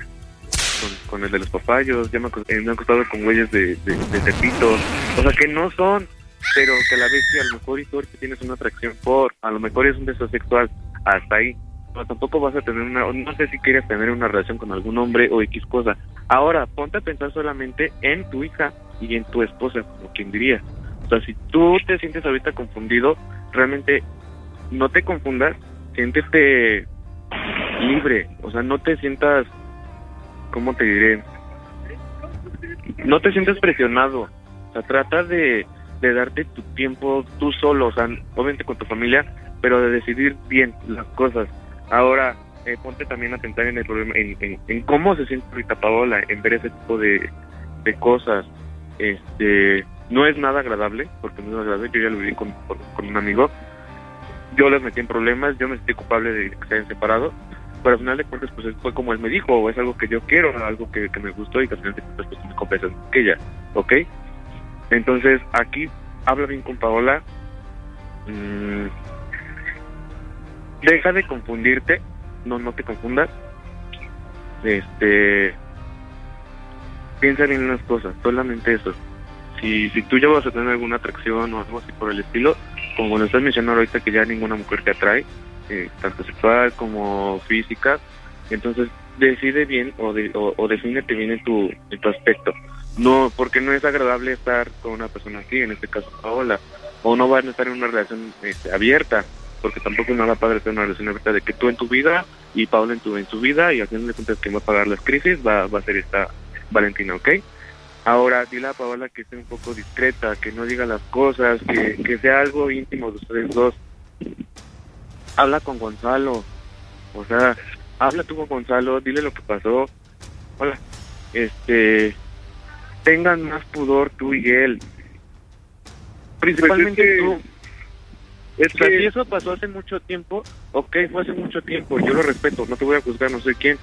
con, con el de los papayos, ya me, he acostado con güeyes de, de, de Tepito. O sea, que no son, pero que a la vez sí, a lo mejor y tú tienes una atracción por, a lo mejor es un beso sexual, hasta ahí. Tampoco vas a tener una, no sé si quieres tener una relación con algún hombre o X cosa. Ahora, ponte a pensar solamente en tu hija y en tu esposa, como quien diría. O sea, si tú te sientes ahorita confundido, realmente no te confundas, siéntete libre, o sea, no te sientas, ¿cómo te diré? No te sientas presionado, o sea, trata de, de darte tu tiempo tú solo, o sea, obviamente con tu familia, pero de decidir bien las cosas. Ahora, eh, ponte también a pensar en el problema, en, en- en cómo se siente ahorita Paola, en ver ese tipo de, de cosas. Este, no es nada agradable, porque no es agradable, yo ya lo viví con, con, un amigo, yo les metí en problemas, yo me sentí culpable de que se hayan separado, pero al final de cuentas pues fue como él me dijo, o es algo que yo quiero, algo que, que me gustó y que al final de cuentas pues me compensas que ella, ¿ok? Entonces aquí habla bien con Paola, mm, deja de confundirte, no, no te confundas, este, piensa bien en las cosas, solamente eso. Si, si tú ya vas a tener alguna atracción o algo así por el estilo, como lo estás mencionando ahorita que ya ninguna mujer te atrae, eh, tanto sexual como física, entonces decide bien o, de, o, o defínete bien en tu, tu aspecto. No, porque no es agradable estar con una persona así, en este caso Paola, o no van a estar en una relación este, abierta, porque tampoco es nada padre en una relación abierta de que tú en tu vida y Paola en tu, en su vida y al final de cuentas quien va a pagar las crisis va, va a ser esta Valentina, ¿ok? Ahora, dile a Paola que esté un poco discreta, que no diga las cosas, que, que sea algo íntimo de ustedes dos. Habla con Gonzalo, o sea, habla tú con Gonzalo, dile lo que pasó. Hola, este, tengan más pudor tú y él. Principalmente Pues es que- tú. Es O sea, que- si eso pasó hace mucho tiempo, ok, fue hace mucho tiempo, yo lo respeto, no te voy a juzgar, no sé quién,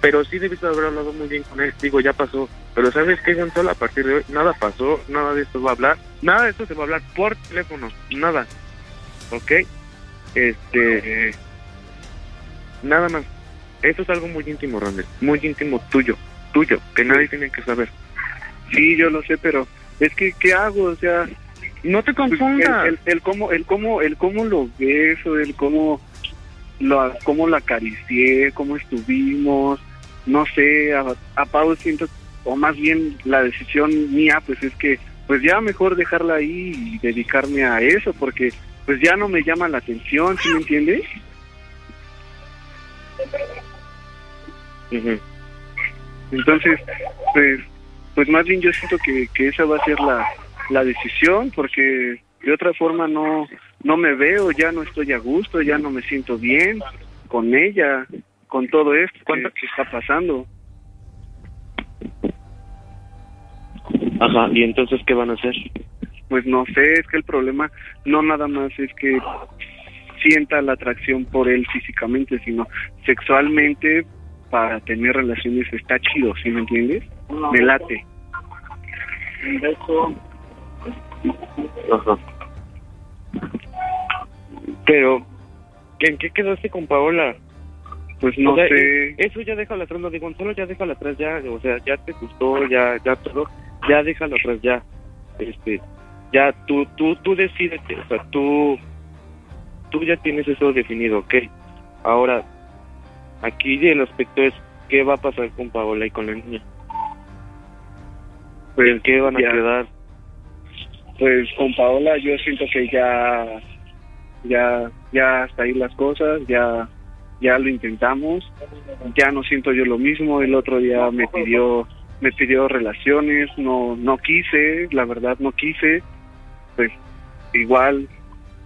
pero sí debiste haber hablado muy bien con él, digo, ya pasó, pero ¿sabes qué, Gonzalo? A partir de hoy, nada pasó, nada de esto va a hablar, nada de esto se va a hablar por teléfono, nada, ok, este, nada más, esto es algo muy íntimo, Randall, muy íntimo tuyo, tuyo, que nadie tiene que saber. Sí, yo lo sé, pero es que ¿qué hago? O sea, no te pues, confundas. el, el, el cómo, el cómo, el cómo lo beso, el cómo lo, cómo lo acaricié, cómo estuvimos, no sé, a, a Pau siento, o más bien la decisión mía, pues es que, pues ya mejor dejarla ahí y dedicarme a eso, porque pues ya no me llama la atención, ¿sí me entiendes? Entonces, pues, pues más bien yo siento que, que esa va a ser la, la decisión, porque de otra forma no, no me veo, ya no estoy a gusto, ya no me siento bien con ella, con todo esto que está pasando. Ajá, ¿y entonces qué van a hacer? Pues no sé, es que el problema no nada más es que sienta la atracción por él físicamente, sino sexualmente para tener relaciones está chido, ¿sí me entiendes? Me late. Un beso. Ajá. Pero, ¿en qué quedaste con Paola? Pues no O sea, sé. eh, Eso ya déjalo atrás, lo de Gonzalo ya déjalo atrás ya, o sea, ya te gustó, ya, ya todo, ya déjalo atrás ya. Este, ya tú, tú, tú decídete, o sea, tú, tú ya tienes eso definido, ¿ok? Ahora, aquí el aspecto es, ¿qué va a pasar con Paola y con la niña? Pues, ¿En qué van a quedar? Pues con Paola yo siento que ya, ya, ya hasta ahí las cosas, ya, ya lo intentamos, ya no siento yo lo mismo, el otro día me pidió, me pidió relaciones, no, no quise, la verdad no quise, pues igual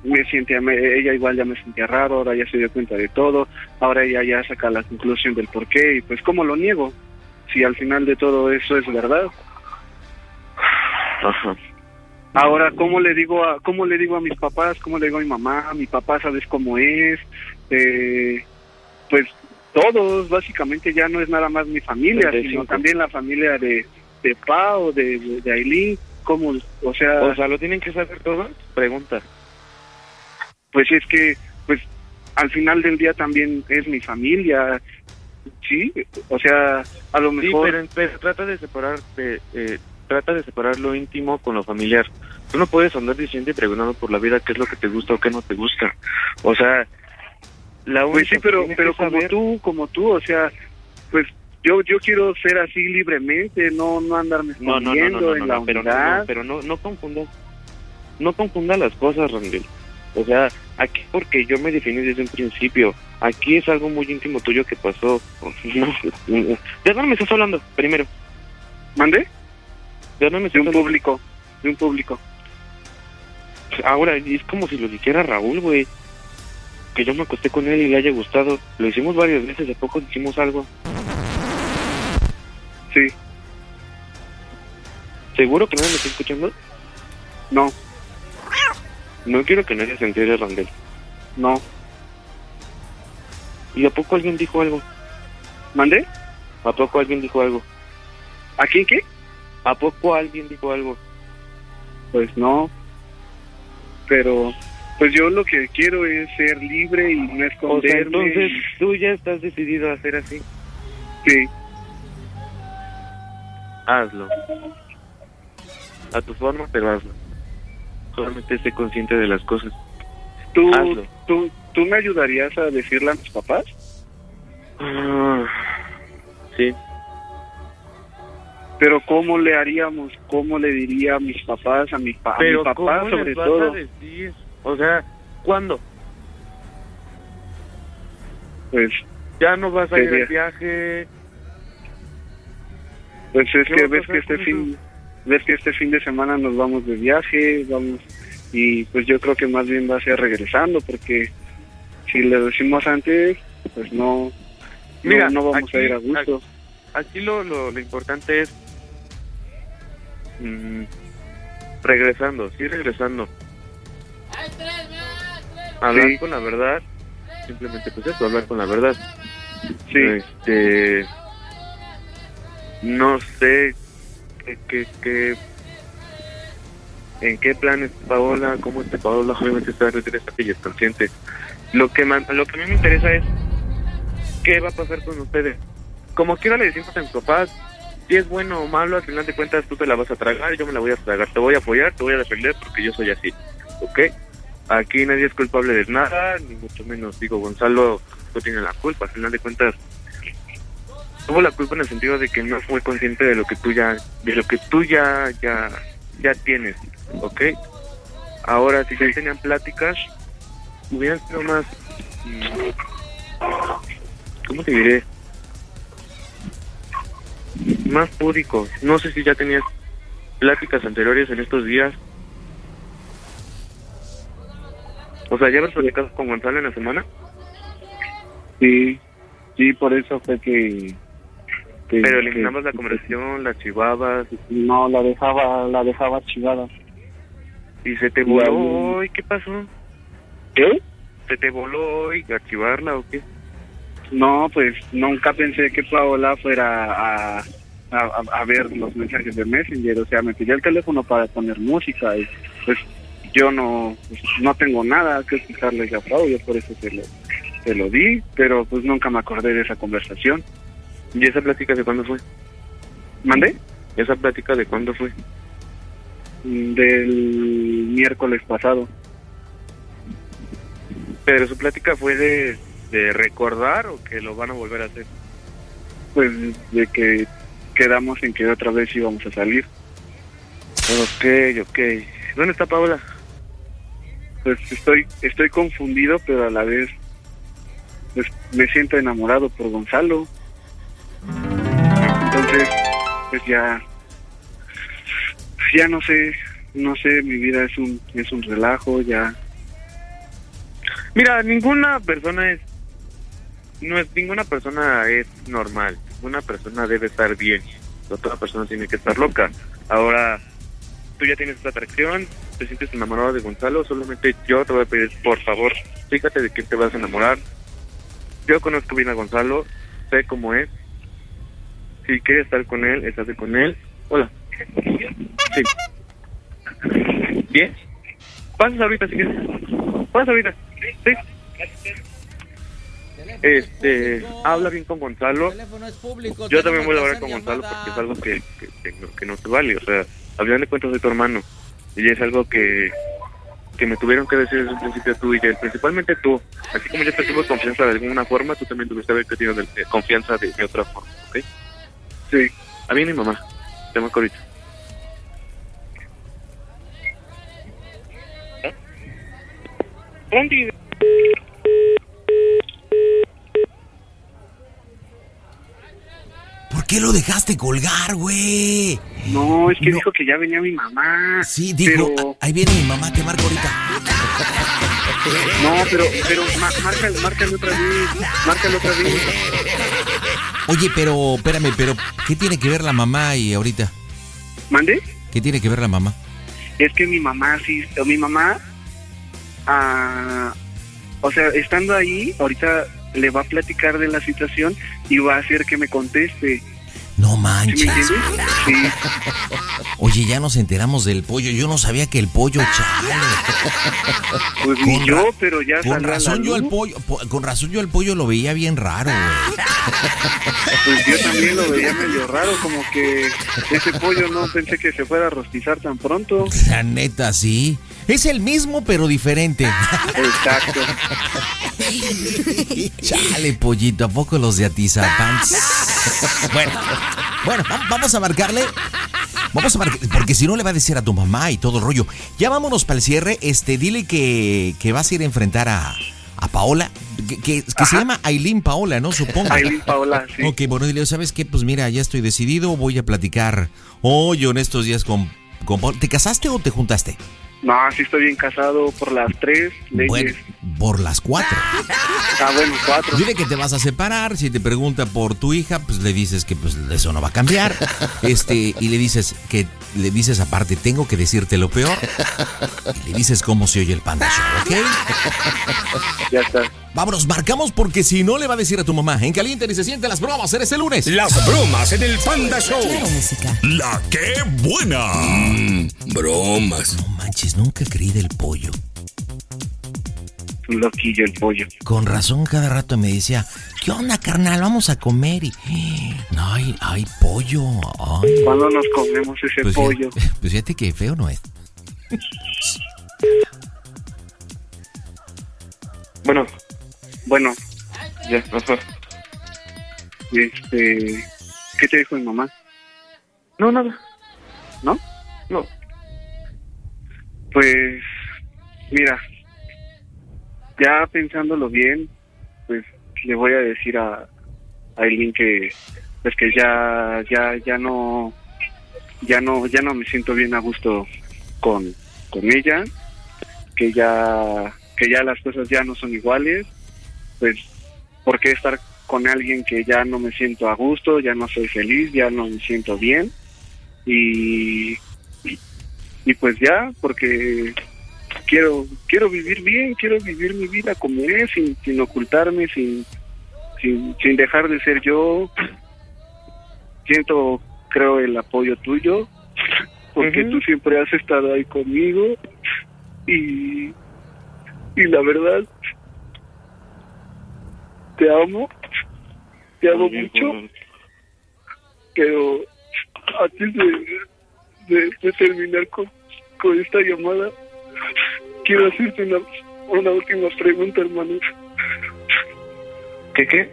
me sentía, me- ella igual ya me sentía raro, ahora ya se dio cuenta de todo, ahora ella ya saca la conclusión del por qué y pues cómo lo niego, si al final de todo eso es verdad. Ajá. Ahora, ¿cómo le digo a cómo le digo a mis papás? ¿Cómo le digo a mi mamá? Mi papá sabes cómo es. Eh, pues todos, básicamente ya no es nada más mi familia, 35. sino también la familia de, de Pau, de, de Aileen. ¿Cómo? O sea, O sea, ¿lo tienen que saber todos? Pregunta. pues es que, pues al final del día también es mi familia, sí, o sea, a lo Sí, mejor... pero, pero trata de separar, de, eh, trata de separar lo íntimo con lo familiar. Tú no puedes andar diciendo y preguntando por la vida qué es lo que te gusta o qué no te gusta. O sea, la única Pues sí, pero, pero como tú, como tú, o sea, pues yo yo quiero ser así libremente, no no andarme No, no, no, no, escondiendo no, en la pero no, unidad. no, pero no, no confundas, no confundas las cosas, Randall. O sea, aquí porque yo me definí desde un principio, aquí es algo muy íntimo tuyo que pasó. No, ¿De dónde me estás hablando? Primero. ¿Mande? ¿De dónde me De un público, de un público. Ahora, es como si lo dijera Raúl, güey. Que yo me acosté con él y le haya gustado. Lo hicimos varias veces, de poco hicimos algo. Sí. ¿Seguro que nadie me está escuchando? No. No quiero que nadie se entere, Randall. No. ¿Y a poco alguien dijo algo? ¿Mande? ¿A poco alguien dijo algo? ¿A quién qué? ¿A poco alguien dijo algo? Pues no. Pero pues yo lo que quiero es ser libre y no O sea, esconderme. entonces tú ya estás decidido a hacer así. Sí. Hazlo. A tu forma, pero hazlo. Solamente sé consciente de las cosas. ¿Tú, Hazlo. tú, ¿Tú me ayudarías a decirle a mis papás? Ah, sí. Pero ¿cómo le haríamos? ¿Cómo le diría a mis papás, a mi, pa a Pero mi papá ¿cómo sobre les vas todo? a decir? O sea, ¿cuándo? Pues, Ya no vas a ir al viaje. pues es ¿Qué que a ves que este fin, ves que este fin de semana nos vamos de viaje, vamos y pues yo creo que más bien va a ser regresando porque si le decimos antes, pues no, no- Mira, no, vamos aquí- a ir a gusto. Aquí lo, lo, lo importante es mm, regresando, sí regresando. Hablar Sí. con la verdad, simplemente pues eso, hablar con la verdad. Sí. Este, no sé qué, qué, qué- en qué planes Paola, cómo esté Paola, obviamente está interesante y es consciente. Lo que, man- lo que a mí me interesa es qué va a pasar con ustedes. Como quiera le decimos a mis papás, si es bueno o malo, al final de cuentas tú te la vas a tragar, yo me la voy a tragar, te voy a apoyar, te voy a defender porque yo soy así, ¿ok? Aquí nadie es culpable de nada, ni mucho menos, digo, Gonzalo no tiene la culpa, al final de cuentas tuvo la culpa en el sentido de que no fue consciente de lo que tú ya, de lo que tú ya, ya, ya tienes, ¿ok? Ahora, si ya tenían pláticas, hubieran sido más, mm, ¿cómo te diré? Más púdicos. No sé si ya tenías pláticas anteriores en estos días. O sea, ¿ya habías platicado con Gonzalo en la semana? Sí, sí, por eso fue que... que- Pero que- eliminabas la conversación, la chivabas. No, la dejaba, la dejaba archivada. Y se te Y voló hoy, ¿qué pasó? ¿Qué? ¿Se te voló hoy archivarla o qué? No, pues nunca pensé que Paola fuera a, a, a- a ver los mensajes de Messenger. O sea, me pidió el teléfono para poner música y pues yo no pues, no tengo nada que explicarle a yo por eso te lo, te lo di, pero pues nunca me acordé de esa conversación. ¿Y esa plática de cuándo fue? ¿Mandé? ¿Esa plática de cuándo fue? Mm, Del miércoles pasado. Pero su plática fue de, de recordar o que lo van a volver a hacer. Pues de que quedamos en que otra vez íbamos a salir. Ok, ok. ¿Dónde está Paola? Pues estoy estoy confundido, pero a la vez pues me siento enamorado por Gonzalo. Entonces, pues ya ya no sé, no sé, mi vida es un es un relajo, ya Mira, ninguna persona es no es ninguna persona es normal. Una persona debe estar bien. No toda persona tiene que estar loca. Ahora tú ya tienes esta atracción, te sientes enamorado de Gonzalo, solamente yo te voy a pedir, por favor, fíjate de quién te vas a enamorar. Yo conozco bien a Gonzalo, sé cómo es. Si quieres estar con él, estate con él. Hola. Sí. ¿Bien? Pasas ahorita si quieres. Pasa ahorita. Sí. Este, habla bien con Gonzalo. Yo también voy a hablar con Gonzalo porque es algo que, que, que no, que no se vale. O sea, al final de cuentas soy tu hermano. Y es algo que, que me tuvieron que decir desde un principio tú y él, principalmente tú. Así como yo te tuve confianza de alguna forma, tú también tuviste que haber tenido de- de confianza de, de otra forma, ¿ok? Sí. A mí mi mamá. Te marco ahorita. ¿Dónde? ¿Por qué lo dejaste colgar, güey? No, es que dijo que ya venía mi mamá. Sí, dijo, Pero, ahí viene mi mamá, te marco ahorita. no, pero, pero, márcale, márcale otra vez. Márcale otra vez. Oye, pero, espérame, pero, ¿qué tiene que ver la mamá y ahorita? ¿Mande? ¿Qué tiene que ver la mamá? Es que mi mamá, sí, o mi mamá, ah, o sea, estando ahí, ahorita le va a platicar de la situación y va a hacer que me conteste. No ¿Sí manches. me? Sí. Oye, ya nos enteramos del pollo. Yo no sabía que el pollo, chale. Pues ni yo, pero ya Con razón yo al pollo, po- con razón yo al pollo lo veía bien raro, güey. Pues yo también lo veía medio raro, como que ese pollo no pensé que se fuera a rostizar tan pronto. La neta, sí. Es el mismo, pero diferente. Exacto. Chale, pollito, ¿a poco los de Atizapán? Bueno, bueno, va- vamos a marcarle. Vamos a marcar, porque si no le va a decir a tu mamá y todo el rollo. Ya vámonos para el cierre. Este, dile que, que vas a ir a enfrentar a, a Paola, que, que- que se llama Aileen Paola, ¿no? Supongo. Aileen Paola, sí. Ok, bueno, dile, ¿sabes qué? Pues mira, ya estoy decidido, voy a platicar hoy en estos días con, con Paola. ¿Te casaste o te juntaste? No, sí estoy bien casado por las tres leyes. Bueno, por las cuatro. Ah, bueno, cuatro. Dile que te vas a separar, si te pregunta por tu hija, pues le dices que pues eso no va a cambiar. Este, y le dices que le dices aparte, tengo que decirte lo peor. Y le dices cómo se oye el Panda Show, ¿ok? Ya está. Vámonos, marcamos porque si no le va a decir a tu mamá, en caliente ni se sienten las bromas, eres el lunes. Las bromas en el Panda Show. música. La que buena. Mm, bromas. No manches, nunca creí del pollo. Loquillo el pollo. Con razón cada rato me decía, ¿qué onda, carnal? Vamos a comer. Y, no, hay, hay pollo. Ay. ¿Cuándo nos comemos ese Pues pollo? Fíjate, pues fíjate que feo no es. Bueno, Bueno, ya, ajá. este, ¿qué te dijo mi mamá? No, nada. ¿No? No. Pues, mira, ya pensándolo bien, pues le voy a decir a, a Aileen que, pues que ya, ya, ya no, ya no, ya no me siento bien a gusto con, con ella, que ya, que ya las cosas ya no son iguales, pues, ¿por qué estar con alguien que ya no me siento a gusto, ya no soy feliz, ya no me siento bien? Y, y pues ya, porque quiero quiero vivir bien, quiero vivir mi vida como es, sin, sin ocultarme, sin, sin, sin dejar de ser yo. Siento, creo, el apoyo tuyo, porque tú siempre has estado ahí conmigo. Y, y la verdad, te amo, te amo mucho, pero antes de, de, de terminar con, con esta llamada, quiero hacerte una, una última pregunta, hermano. ¿Qué qué?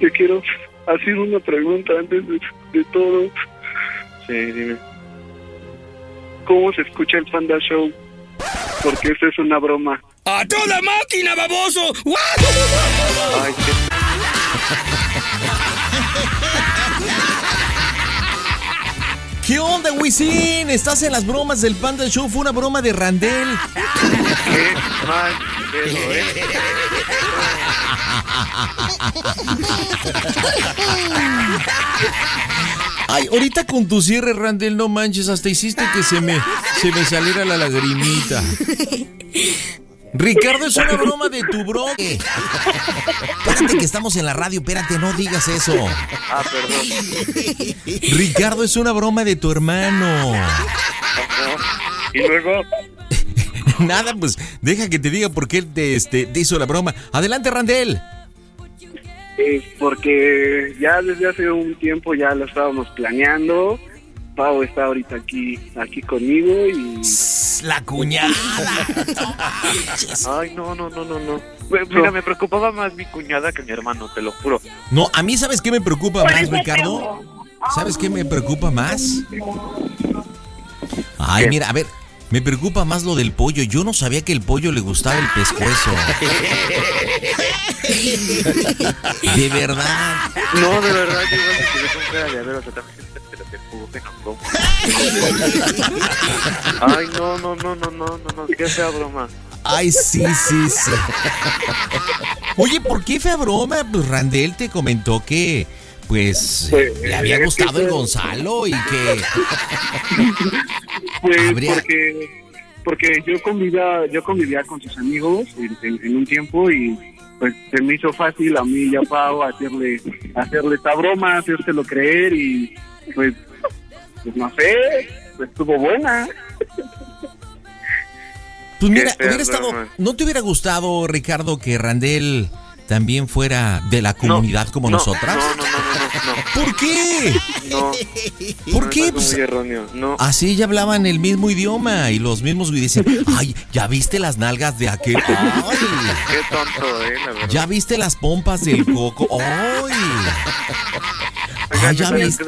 Te quiero hacer una pregunta antes de, de todo. Sí, dime. ¿Cómo se escucha el Panda Show? Porque esto es una broma. ¡A toda máquina, baboso! Ay, ¿Qué onda, Wisin? ¿Estás en las bromas del Panda Show? Fue una broma de Randel. qué. Ay, ahorita con tu cierre, Randel, no manches, hasta hiciste que se me, se me saliera la lagrimita. Ricardo, es una broma de tu bro. Espérate que estamos en la radio, espérate, no digas eso. Ah, perdón. Ricardo, es una broma de tu hermano. Y luego, Nada, pues deja que te diga por qué te, este, te hizo la broma. Adelante, Randel. Eh, porque ya desde hace un tiempo ya lo estábamos planeando. Pau está ahorita aquí, aquí conmigo y... La cuñada. Ay, no, no, no, no, no. Mira, me preocupaba más mi cuñada que mi hermano, te lo juro. No, a mí, ¿sabes qué me preocupa más, Ricardo? ¿Sabes qué me preocupa más? Ay, ¿Qué? mira, a ver, me preocupa más lo del pollo. Yo no sabía que el pollo le gustaba el pescuezo. De verdad. No, de verdad, yo igual me quedé con cara de a ver, o sea, también te lo te juro que no como. Ay, no, no, no, no, no, no, no, qué fea broma. Ay, sí, sí, sí. Oye, ¿por qué fea broma? Pues Randel te comentó que, pues, Pues, le había es que gustado el Gonzalo y que... Pues Habría- porque, porque yo convivía, yo convivía con sus amigos en, en- en un tiempo y pues se me hizo fácil a mí y a Pau hacerle, hacerle esta broma, hacérselo creer y pues, pues no sé, pues estuvo buena. Pues mira, fea hubiera estado... ¿No te hubiera gustado, Ricardo, que Randel también fuera de la comunidad como no, nosotras? No, no, no, no, no. ¿Por qué? No. ¿Por qué? Pues, muy erróneo. No. Así ya hablaban el mismo idioma y los mismos decían, ay, ¿ya viste las nalgas de aquel? Ay, Qué tonto, eh, la verdad. ¿ya viste las pompas del coco? Ay, Oigan, Ay, ya viste-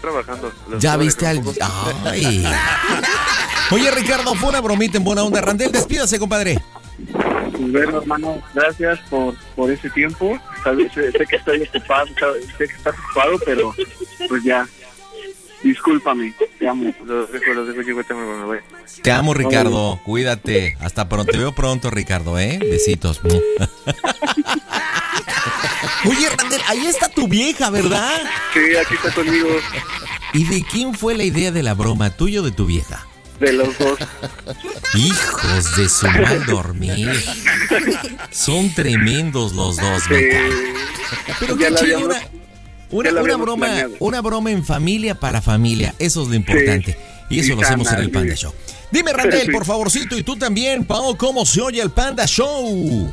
trabajando. Ya viste al... Ay. Oye, Ricardo, fue una bromita en buena onda. Randel, despídase, compadre. Pues bueno, hermano, gracias por, por ese tiempo. Sabes, sé, sé que estoy ocupado, sabes, sé que estás ocupado, pero pues ya, discúlpame, te amo. Los dejo, los dejo, yo ahorita me voy. Te amo, Ricardo. Cuídate. Hasta pronto. Te veo pronto, Ricardo, ¿eh? Besitos. Oye, Randel, ahí está tu vieja, ¿verdad? Sí, aquí está conmigo, ¿Y de quién fue la idea de la broma, tuya o de tu vieja? de los dos. Hijos de su mal dormir. Son tremendos los dos, cae. Pero Ya qué chido, una, una, una broma, planeado. una broma en familia para familia. Eso es lo importante. Y eso Sí, lo hacemos en el Panda sí. Show. Dime, Randel, Sí. por favorcito, y tú también, Pau, ¿cómo se oye el Panda Show?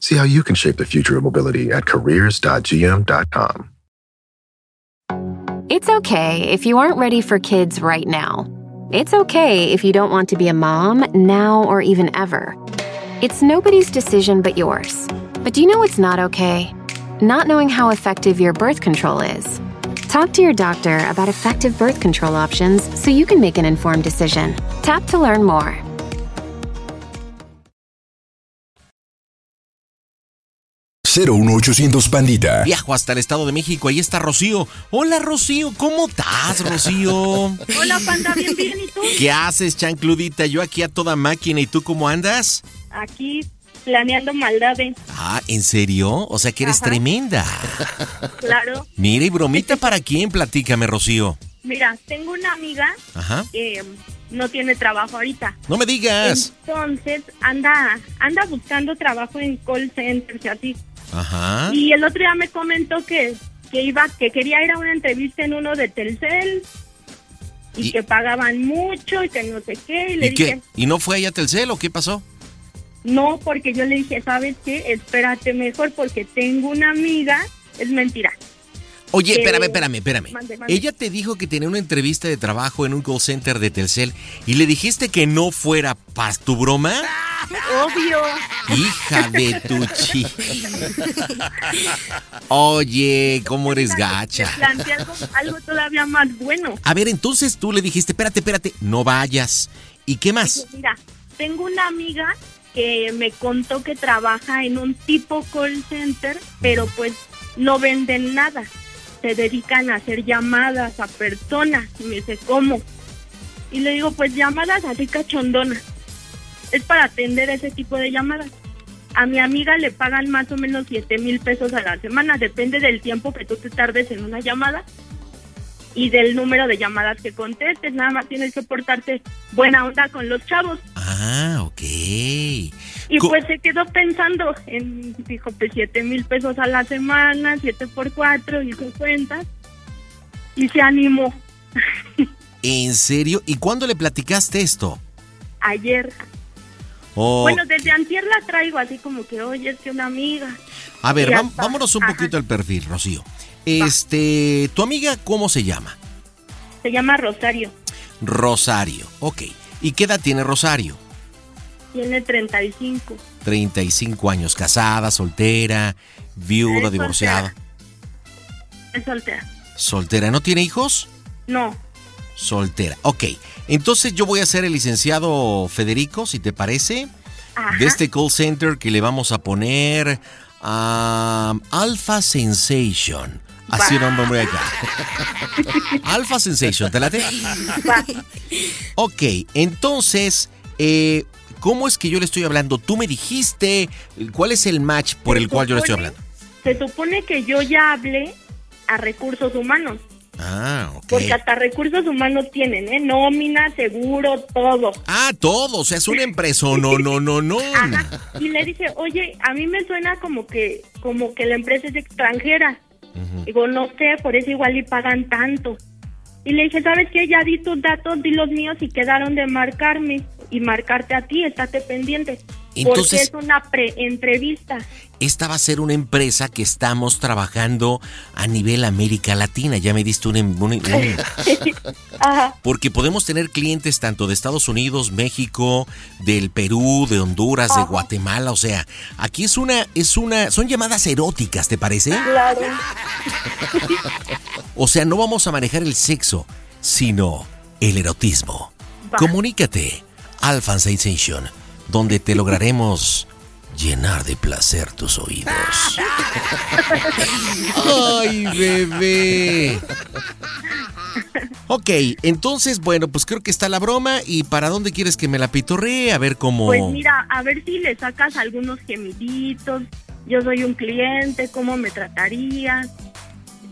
See how you can shape the future of mobility at careers.gm.com. It's okay if you aren't ready for kids right now. It's okay if you don't want to be a mom now or even ever. It's nobody's decision but yours. But do you know what's not okay? Not knowing how effective your birth control is. Talk to your doctor about effective birth control options so you can make an informed decision. Tap to learn more. Cero uno ochocientos Pandita. Viajo hasta el Estado de México, ahí está Rocío. Hola, Rocío, ¿cómo estás, Rocío? Hola, panda, bien, bien, ¿y tú? ¿Qué haces, chancludita? Yo aquí a toda máquina, ¿y tú cómo andas? Aquí planeando maldades, Ah, ¿en serio? O sea que eres Ajá. tremenda. claro. Mira, ¿y bromita para quién? Platícame, Rocío. Mira, tengo una amiga Ajá. que no tiene trabajo ahorita. No me digas. Entonces anda anda buscando trabajo en call centers y así. Ajá. Y el otro día me comentó que, que iba, que quería ir a una entrevista en uno de Telcel y, Y- que pagaban mucho y que no sé qué. Y le ¿Y dije, qué? ¿Y no fue allá a Telcel o qué pasó? no, porque yo le dije, ¿sabes qué? Espérate mejor porque tengo una amiga. Es mentira. Oye, Que- espérame, espérame, espérame. Mande, mande. Ella te dijo que tenía una entrevista de trabajo en un call center de Telcel y le dijiste que no fuera para tu broma. Obvio. Hija de tu chi. Oye, ¿cómo eres gacha? Planteé algo, algo todavía más bueno. A ver, entonces tú le dijiste, espérate, espérate, no vayas. ¿Y qué más? Mira, tengo una amiga que me contó que trabaja en un tipo call center, pero pues no venden nada. Se dedican a hacer llamadas a personas. Y me dice, ¿cómo? Y le digo, pues llamadas así cachondonas. es para atender ese tipo de llamadas. A mi amiga le pagan más o menos 7 mil pesos a la semana, depende del tiempo que tú te tardes en una llamada y del número de llamadas que contestes, nada más tienes que portarte buena onda con los chavos. Ah, ok. Y Co- pues se quedó pensando en, dijo, pues 7 mil pesos a la semana, 7 por 4, hizo cuentas y se animó ¿En serio? ¿Y cuándo le platicaste esto? ayer. Oh, Bueno, desde antier la traigo así como que, oye, es que una amiga. a ver, hasta- vámonos un Ajá. poquito al perfil, Rocío. Este, ¿tu amiga cómo se llama? Se llama Rosario, Rosario. Ok. ¿Y qué edad tiene Rosario? Tiene 35. 35 años, casada, soltera, viuda, Es divorciada. Es soltera. Soltera, ¿no tiene hijos? No, Soltera. Ok. Entonces yo voy a ser el licenciado Federico, si te parece, de este call center que le vamos a poner a Alpha Sensation. Así un nombre acá. Alpha Sensation, ¿te late? Ok, entonces, eh, ¿cómo es que yo le estoy hablando? Tú me dijiste cuál es el match por el cual yo le estoy hablando. se supone que yo ya hablé a recursos humanos. Ah, ok. Porque hasta recursos humanos tienen, ¿eh? Nómina, seguro, todo. Ah, todo, o sea, es una empresa. No, no, no, no. Y le dije, oye, a mí me suena como que, como que la empresa es extranjera. Digo, no sé, por eso igual y pagan tanto. Y le dije, ¿sabes qué? Ya di tus datos, di los míos y quedaron de marcarme y marcarte a ti, estate pendiente. Entonces- porque es una pre-entrevista. Esta va a ser una empresa que estamos trabajando a nivel América Latina. Ya me diste un... un- un- Ajá. porque podemos tener clientes tanto de Estados Unidos, México, del Perú, de Honduras, de Guatemala. O sea, aquí es una, es una, son llamadas eróticas, ¿te parece? Claro. O sea, no vamos a manejar el sexo, sino el erotismo. Va. Comunícate al Fan Sensation, donde te lograremos llenar de placer tus oídos. ¡Ay, bebé! Ok, entonces, bueno, pues creo que está la broma. ¿Y para dónde quieres que me la pitorree? A ver cómo. Pues mira, a ver si le sacas algunos gemiditos. Yo soy un cliente, ¿cómo me tratarías?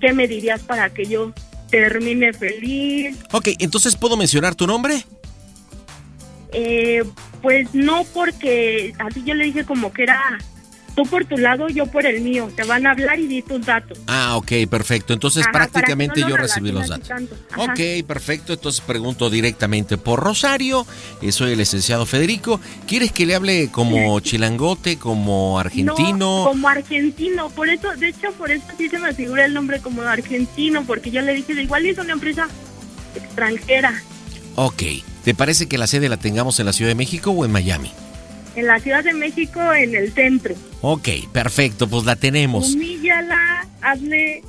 ¿Qué me dirías para que yo termine feliz? Ok, entonces, ¿puedo mencionar tu nombre? Eh, pues no, porque así yo le dije como que era tú por tu lado, yo por el mío. Te van a hablar y di tus datos. Ah, ok, perfecto. Entonces, Ajá, prácticamente no yo recibí los datos. Ok, perfecto. Entonces pregunto directamente por Rosario. Eh, soy el licenciado Federico. ¿Quieres que le hable como chilangote, como argentino? No, como argentino, por eso, de hecho, por eso sí se me figura el nombre como argentino, porque yo le dije, de igual es una empresa extranjera, Ok. ¿Te parece que la sede la tengamos en la Ciudad de México o en Miami? en la Ciudad de México, en el centro. Ok, perfecto. Pues la tenemos. Humíllala, hazle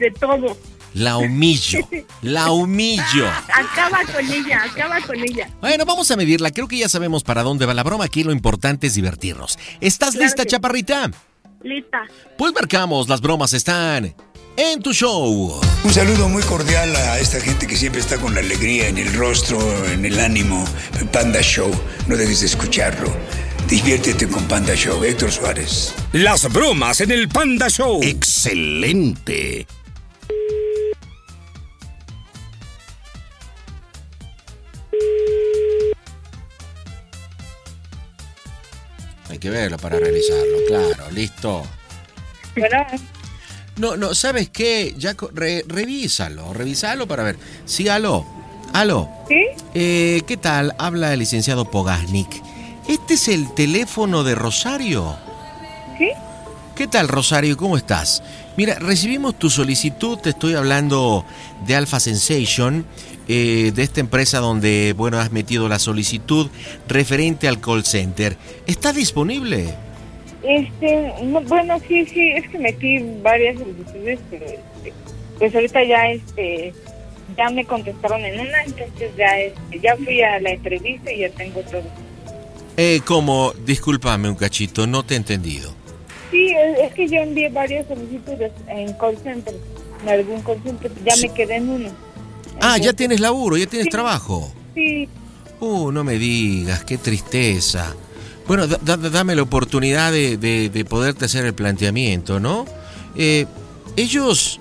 de todo. La humillo. La humillo. Acaba con ella, acaba con ella. Bueno, vamos a medirla. Creo que ya sabemos para dónde va la broma. Aquí lo importante es divertirnos. ¿Estás Claro lista, que chaparrita? Lista. Pues marcamos. Las bromas están en tu show. Un saludo muy cordial a esta gente que siempre está con la alegría en el rostro, en el ánimo. Panda Show, no dejes de escucharlo. Diviértete con Panda Show, Héctor Suárez. Las bromas en el Panda Show. Excelente. Hay que verlo para realizarlo, claro, listo. No, no, ¿sabes qué? Ya re- revísalo, revísalo para ver. Sí, aló. Aló. ¿Sí? Eh, ¿Qué tal? Habla el licenciado Pogasnik. ¿Este es el teléfono de Rosario? ¿Sí? ¿Qué tal, Rosario? ¿Cómo estás? Mira, recibimos tu solicitud, te estoy hablando de Alpha Sensation, eh, de esta empresa donde, bueno, has metido la solicitud referente al call center. ¿Está disponible? Este, no, bueno, sí, sí, es que metí varias solicitudes, pero este, pues ahorita ya, este, ya me contestaron en una, entonces ya, este, ya fui a la entrevista y ya tengo todo. Eh, como, discúlpame un cachito, no te he entendido. Sí, es, es que yo envié varias solicitudes en call center, en algún call center, ya me quedé en uno. Ah, ya tienes laburo, ya tienes trabajo. Sí, Uh, no me digas, qué tristeza. Bueno, da- da- dame la oportunidad de, de- de poderte hacer el planteamiento, ¿no? Eh, ellos,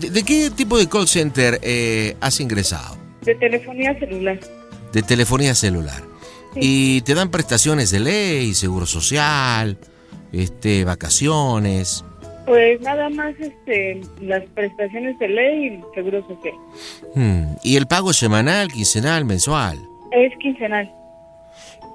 de, de qué tipo de call center eh, has ingresado? De telefonía celular. De telefonía celular. Y te dan prestaciones de ley, seguro social, este, vacaciones. Pues nada más este, las prestaciones de ley y seguro social. Hmm, ¿Y el pago es semanal, quincenal, mensual? Es quincenal.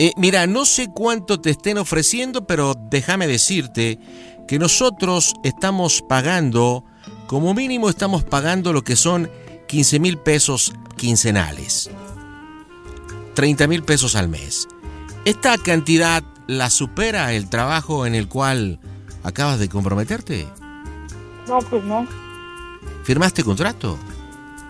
Eh, mira, no sé cuánto te estén ofreciendo, pero déjame decirte que nosotros estamos pagando, como mínimo estamos pagando lo que son 15 mil pesos quincenales. 30 mil pesos al mes. ¿Esta cantidad la supera el trabajo en el cual acabas de comprometerte? No, pues no. ¿Firmaste contrato?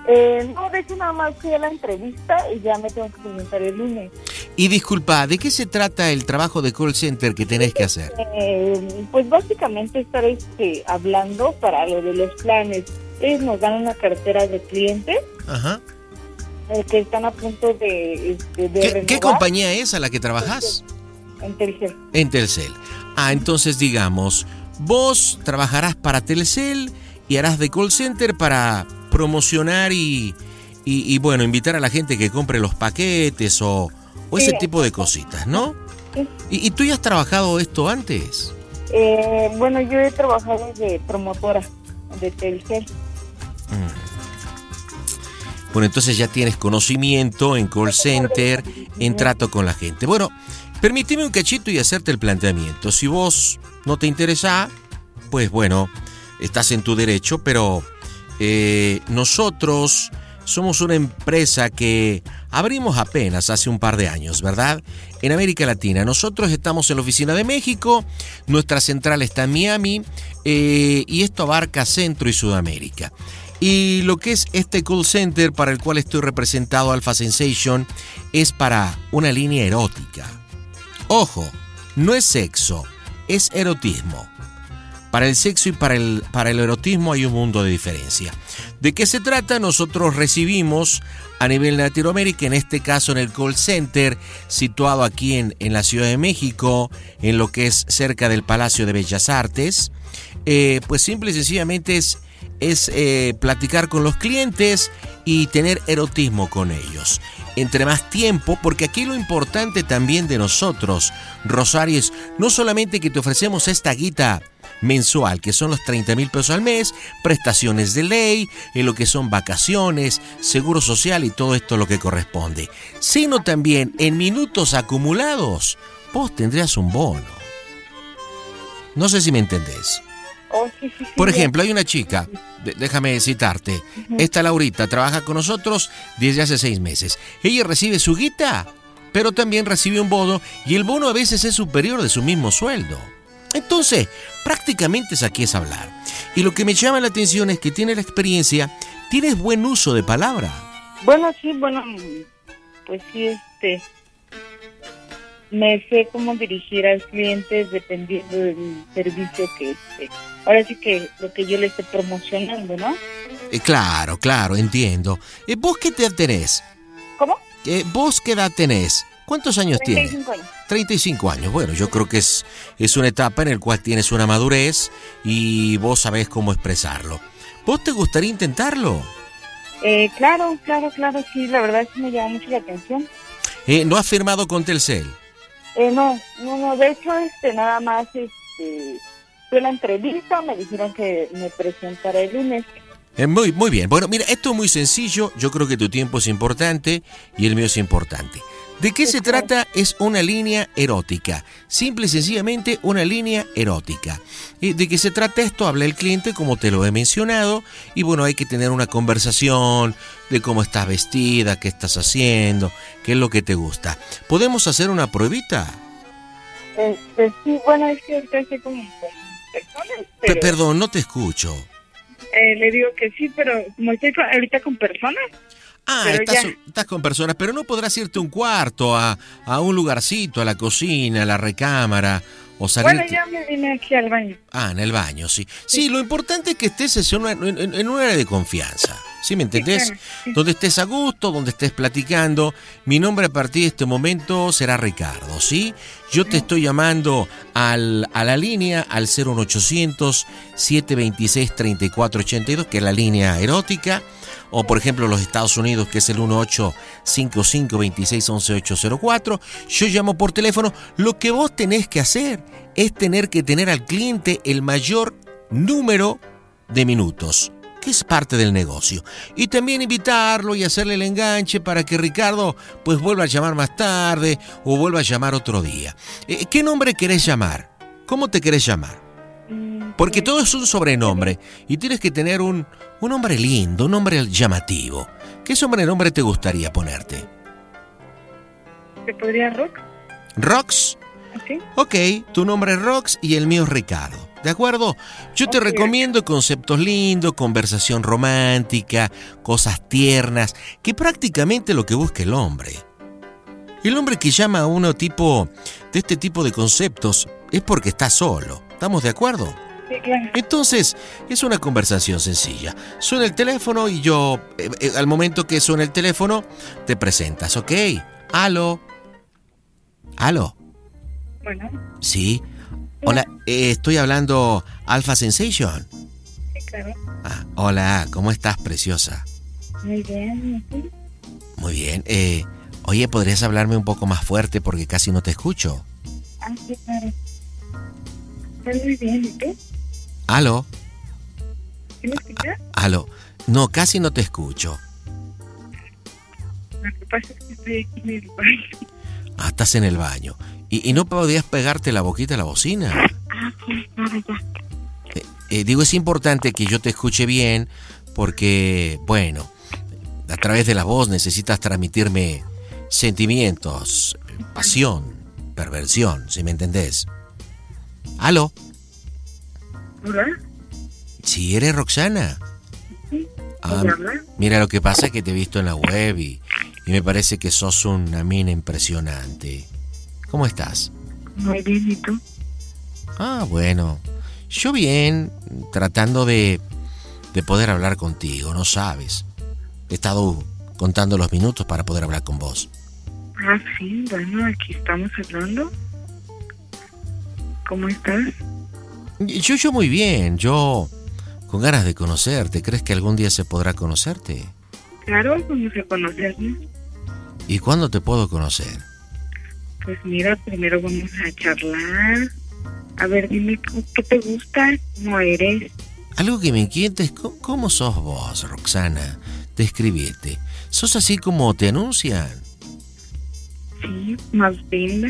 Eh, no, de hecho nada más fui a la entrevista y ya me tengo que presentar el lunes. Y disculpa, ¿de qué se trata el trabajo de call center que tenés que hacer? Eh, pues básicamente estar este, hablando para lo de los planes. Ellos nos dan una cartera de clientes Ajá. eh, que están a punto de, este, de ¿Qué, renovar qué compañía es a la que trabajas? en Telcel. En Telcel. Ah, entonces digamos, vos trabajarás para Telcel y harás de call center para promocionar y, y, y, bueno, invitar a la gente que compre los paquetes o, o ese Sí. tipo de cositas, ¿no? Sí. ¿Y, y tú ya has trabajado esto antes? Eh, bueno, yo he trabajado de promotora de Telcel. Bueno, entonces ya tienes conocimiento en call center, en trato con la gente. Bueno, permíteme un cachito y hacerte el planteamiento. Si vos no te interesa, pues bueno, estás en tu derecho, pero eh, nosotros somos una empresa que abrimos apenas hace un par de años, ¿verdad? En América Latina. Nosotros estamos en la oficina de México, nuestra central está en Miami eh, y esto abarca Centro y Sudamérica. Y lo que es este call center para el cual estoy representado, Alpha Sensation, es para una línea erótica. Ojo, no es sexo, es erotismo. Para el sexo y para el, para el erotismo hay un mundo de diferencia. ¿De qué se trata? Nosotros recibimos a nivel Latinoamérica, en este caso en el call center, situado aquí en, en la Ciudad de México, en lo que es cerca del Palacio de Bellas Artes, eh, pues simple y sencillamente es, es eh, platicar con los clientes y tener erotismo con ellos. Entre más tiempo, porque aquí lo importante también de nosotros, Rosario, es no solamente que te ofrecemos esta guita mensual, que son los 30 mil pesos al mes, prestaciones de ley, en lo que son vacaciones, seguro social y todo esto lo que corresponde, sino también en minutos acumulados, vos tendrías un bono. No sé si me entendés. Oh, sí, sí, sí, Por ejemplo, hay una chica, déjame citarte, esta Laurita trabaja con nosotros desde hace seis meses. Ella recibe su guita, pero también recibe un bono y el bono a veces es superior de su mismo sueldo. Entonces, prácticamente es aquí es hablar. Y lo que me llama la atención es que tiene la experiencia, tienes buen uso de palabra. Bueno, sí, bueno, pues sí, este, me sé cómo dirigir al cliente dependiendo del servicio que, este, ahora sí que lo que yo le esté promocionando, ¿no? Eh, claro, claro, entiendo. Eh, ¿Vos qué edad tenés? ¿Cómo? Eh, ¿Vos qué edad tenés? ¿Cuántos años tienes? 35 años. 35 años. Bueno, yo creo que es, es una etapa en la cual tienes una madurez y vos sabés cómo expresarlo. ¿Vos te gustaría intentarlo? Eh, claro, claro, claro, sí, la verdad sí me llama mucho la atención. Eh, ¿No has firmado con Telcel? Eh, no, no, no, de hecho, este, nada más, este, fue la entrevista, me dijeron que me presentara el lunes. Eh, muy, muy bien. Bueno, mira, esto es muy sencillo. Yo creo que tu tiempo es importante y el mío es importante. ¿De qué se trata? Es una línea erótica. Simple y sencillamente una línea erótica. ¿Y ¿De qué se trata esto? Habla el cliente, como te lo he mencionado. Y bueno, hay que tener una conversación de cómo estás vestida, qué estás haciendo, qué es lo que te gusta. ¿Podemos hacer una pruebita? Este, sí, bueno, es que pero, perdón, no te escucho. eh, le digo que sí, pero como estoy ahorita con personas, Ah, estás, ya. estás con personas, pero no podrás irte a un cuarto, a, a un lugarcito, a la cocina, a la recámara, O salir... Bueno, ya me vine aquí al baño. Ah, en el baño, sí. Sí, lo importante es que estés en, una- en- en un área de confianza. ¿Sí me entendés? claro, sí. Donde estés a gusto, donde estés platicando. Mi nombre a partir de este momento será Ricardo, ¿sí? Yo te estoy llamando al, a la línea al 01800 726 3482, que es la línea erótica. O por ejemplo los Estados Unidos, que es el 1855-2611-804. Yo llamo por teléfono. Lo que vos tenés que hacer es tener que tener al cliente el mayor número de minutos, que es parte del negocio. Y también invitarlo y hacerle el enganche para que Ricardo pues vuelva a llamar más tarde o vuelva a llamar otro día. Eh, ¿Qué nombre querés llamar? ¿Cómo te querés llamar? Porque todo es un sobrenombre y tienes que tener un, un nombre lindo, un nombre llamativo. ¿Qué sobrenombre te gustaría ponerte? ¿Se podría? ¿Rox? ¿Sí? Ok, tu nombre es Rox y el mío es Ricardo. ¿De acuerdo? Yo te recomiendo conceptos lindos, conversación romántica, cosas tiernas, que prácticamente lo que busca el hombre. El hombre que llama a uno tipo de este tipo de conceptos es porque está solo. ¿Estamos de acuerdo? Sí, claro. Entonces, es una conversación sencilla. Suena el teléfono y yo, eh, eh, al momento que suena el teléfono, te presentas, ¿ok? Aló. Aló. Bueno, Sí. Hola, eh, estoy hablando Alpha Sensation. sí, claro. Ah, hola, ¿cómo estás, preciosa? Muy bien. Muy bien. Eh, oye, ¿podrías hablarme un poco más fuerte porque casi no te escucho? Ah, sí, claro. Estoy muy bien. ¿Y tú? Aló, ¿Sí me escuchas? aló. No, casi no te escucho. Lo que pasa es que estoy aquí en el baño. Ah, estás en el baño. ¿Y, y no podías pegarte la boquita a la bocina? Ah, sí, claro, ya. Eh, digo, es importante que yo te escuche bien porque, bueno, a través de la voz necesitas transmitirme sentimientos, pasión, perversión, si me entendés. ¿Aló? ¿Hola? Si eres Roxana. Ah, ¿Quién habla? mira, lo que pasa es que te he visto en la web y, y me parece que sos una mina impresionante. ¿Cómo estás? Muy bien, ¿y tú? Ah, bueno. Yo bien, tratando de, de poder hablar contigo, no sabes. He estado contando los minutos para poder hablar con vos. Ah, sí, bueno, aquí estamos hablando. ¿Cómo estás? Yo, yo muy bien, yo con ganas de conocerte. ¿Crees que algún día se podrá conocerte? Claro, vamos a conocernos. ¿Y cuándo te puedo conocer? Pues mira, primero vamos a charlar. A ver, dime ¿cómo- qué te gusta, cómo eres. Algo que me inquieta es cómo, sos vos, Roxana. Describirte. ¿Sos así como te anuncian? Sí, más linda.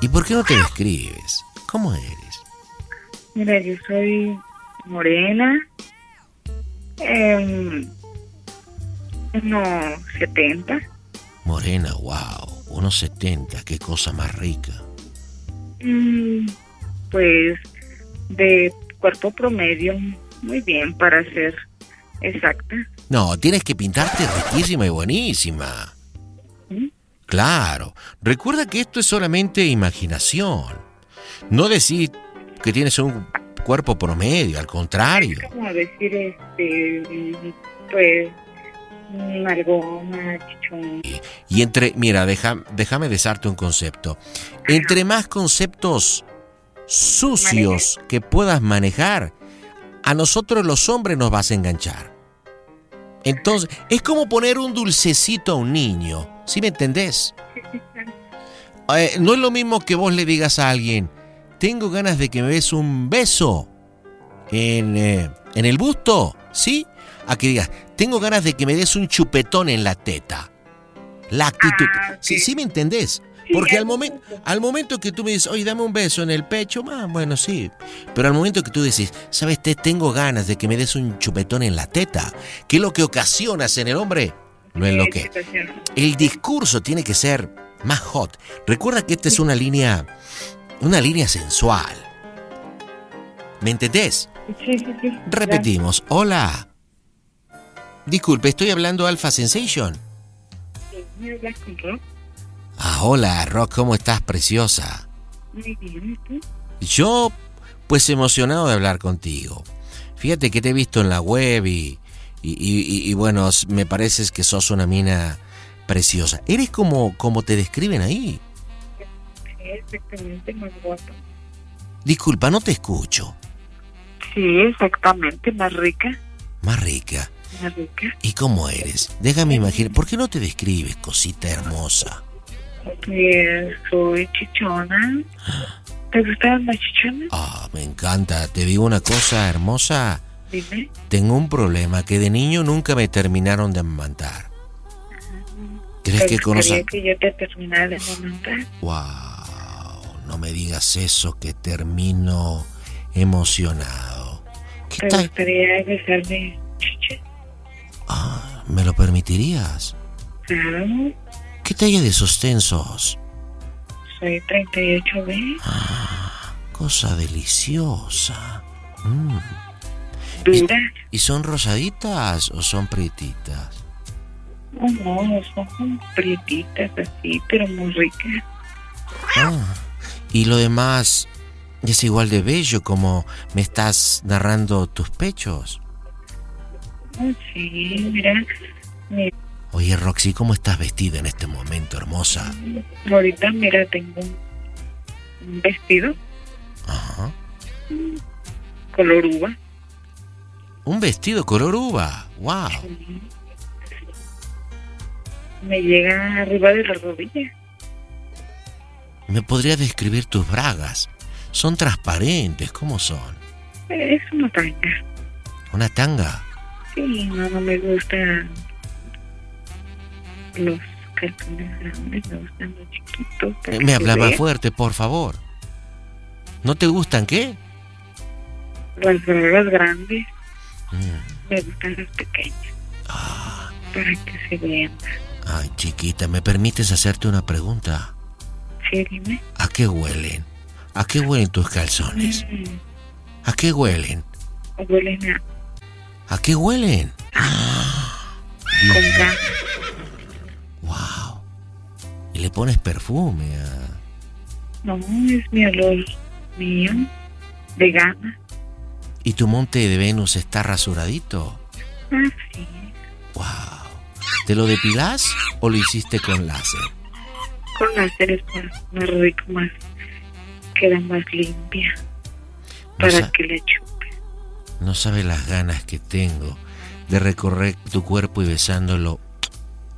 ¿Y por qué no te describes? ¿Cómo eres? Mira, yo soy morena. Eh, unos 70. Morena, wow. Unos 70, qué cosa más rica. Mm, pues de cuerpo promedio, muy bien para ser exacta. No, tienes que pintarte riquísima y buenísima. Claro. Recuerda que esto es solamente imaginación. No decir que tienes un cuerpo promedio, al contrario. Como decir, este, pues, mm, algo más. Y entre, mira, deja, déjame desarte un concepto. Entre más conceptos sucios que puedas manejar, a nosotros los hombres nos vas a enganchar. Entonces, es como poner un dulcecito a un niño, ¿sí me entendés? Eh, no es lo mismo que vos le digas a alguien, tengo ganas de que me des un beso en, eh, en el busto, ¿sí? A que digas, tengo ganas de que me des un chupetón en la teta. La actitud. Sí, sí me entendés. Porque al, momento al momento que tú me dices, oye, dame un beso en el pecho, ah, bueno, sí. Pero al momento que tú decís, ¿sabes? Te tengo ganas de que me des un chupetón en la teta, que es lo que ocasionas en el hombre, lo enloquece. El discurso tiene que ser más hot. Recuerda que esta es una línea, una línea sensual. ¿Me entendés? Sí, sí, sí. Repetimos, hola. Disculpe, estoy hablando Alpha Sensation. Ah, hola, Rock, ¿cómo estás, preciosa? Muy bien. Yo, pues emocionado de hablar contigo. Fíjate que te he visto en la web y, y, y- y, bueno, me pareces que sos una mina preciosa. Eres como, como te describen ahí. Exactamente, más guapa. Disculpa, no te escucho. Sí, exactamente, más rica. Más rica. Más rica. ¿Y cómo eres? Déjame imaginar. ¿Por qué no te describes, cosita hermosa? Pues soy chichona. ¿Te gustan las chichonas? Ah, me encanta. Te digo una cosa hermosa. Dime. Tengo un problema que de niño nunca me terminaron de amamantar. ¿Crees ¿Te que conoces? que yo te terminara de momentar? Wow, no me digas eso que termino emocionado. ¿Te gustaría besarme chicha? ¿Me lo permitirías? Claro, ¿Qué talla de sostén sos? soy 38B. Cosa deliciosa. Mm. ¿Y son rosaditas o son prietitas? Oh, no, son prietitas así, pero muy ricas. Ah, y lo demás es igual de bello como me estás narrando tus pechos. Oh, sí, mira, mira, Oye, Roxy, ¿cómo estás vestida en este momento, hermosa? ahorita mira, tengo un, un vestido Ajá. color uva. Un vestido color uva. ¡Wow! Me llega arriba de la rodilla. ¿Me podrías describir tus bragas? Son transparentes, ¿cómo son? Es una tanga. ¿Una tanga? Sí, no, no me gustan los calzones grandes, me gustan los chiquitos. Eh, Me habla más fuerte, por favor. ¿No te gustan qué? Las bragas grandes, Mm. me gustan las pequeñas. Ah. Para que se vean. Ay, chiquita, ¿me permites hacerte una pregunta? Sí, dime. ¿A qué huelen? ¿A qué huelen tus calzones? Mm, ¿A qué huelen? huelen a ¿A qué huelen? con gas. Wow. Y le pones perfume a... No, es mi olor mío, de gana. ¿Y tu monte de Venus está rasuradito? Ah, sí. Wow. ¿Te lo depilás o lo hiciste con láser? Con láser es más, más rico, más. Queda más limpia. No, Para que le chupe. no sabes las ganas que tengo de recorrer tu cuerpo y besándolo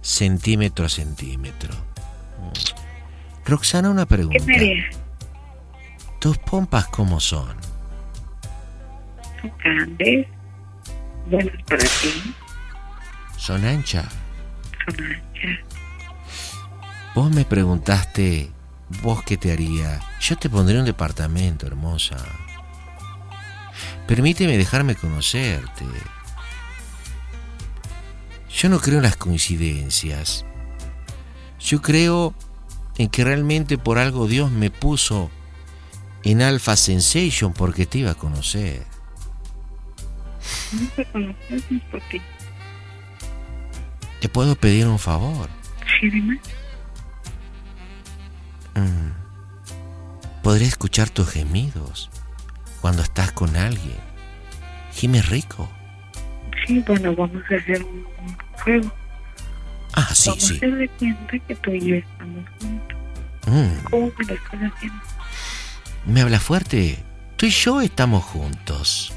centímetro a centímetro. Roxana, una ¿Qué pregunta. me haría? ¿Tus pompas cómo son? Son grandes, buenas para ti, ¿Son anchas? son anchas. Vos me preguntaste, ¿vos qué te haría? Yo te pondría un departamento, hermosa. Permíteme dejarme conocerte. Yo no creo en las coincidencias. Yo creo en que realmente por algo Dios me puso en Alpha Sensation porque te iba a conocer. No te conoces por ti. ¿Te puedo pedir un favor? Sí, dime. Mm. Podría escuchar tus gemidos cuando estás con alguien. Gimes rico. Sí, bueno, vamos a hacer un juego. Ah, sí, vamos sí. a hacer de cuenta que tú y yo estamos juntos. Mm, ¿Cómo me lo estás haciendo? me habla fuerte. Tú y yo estamos juntos.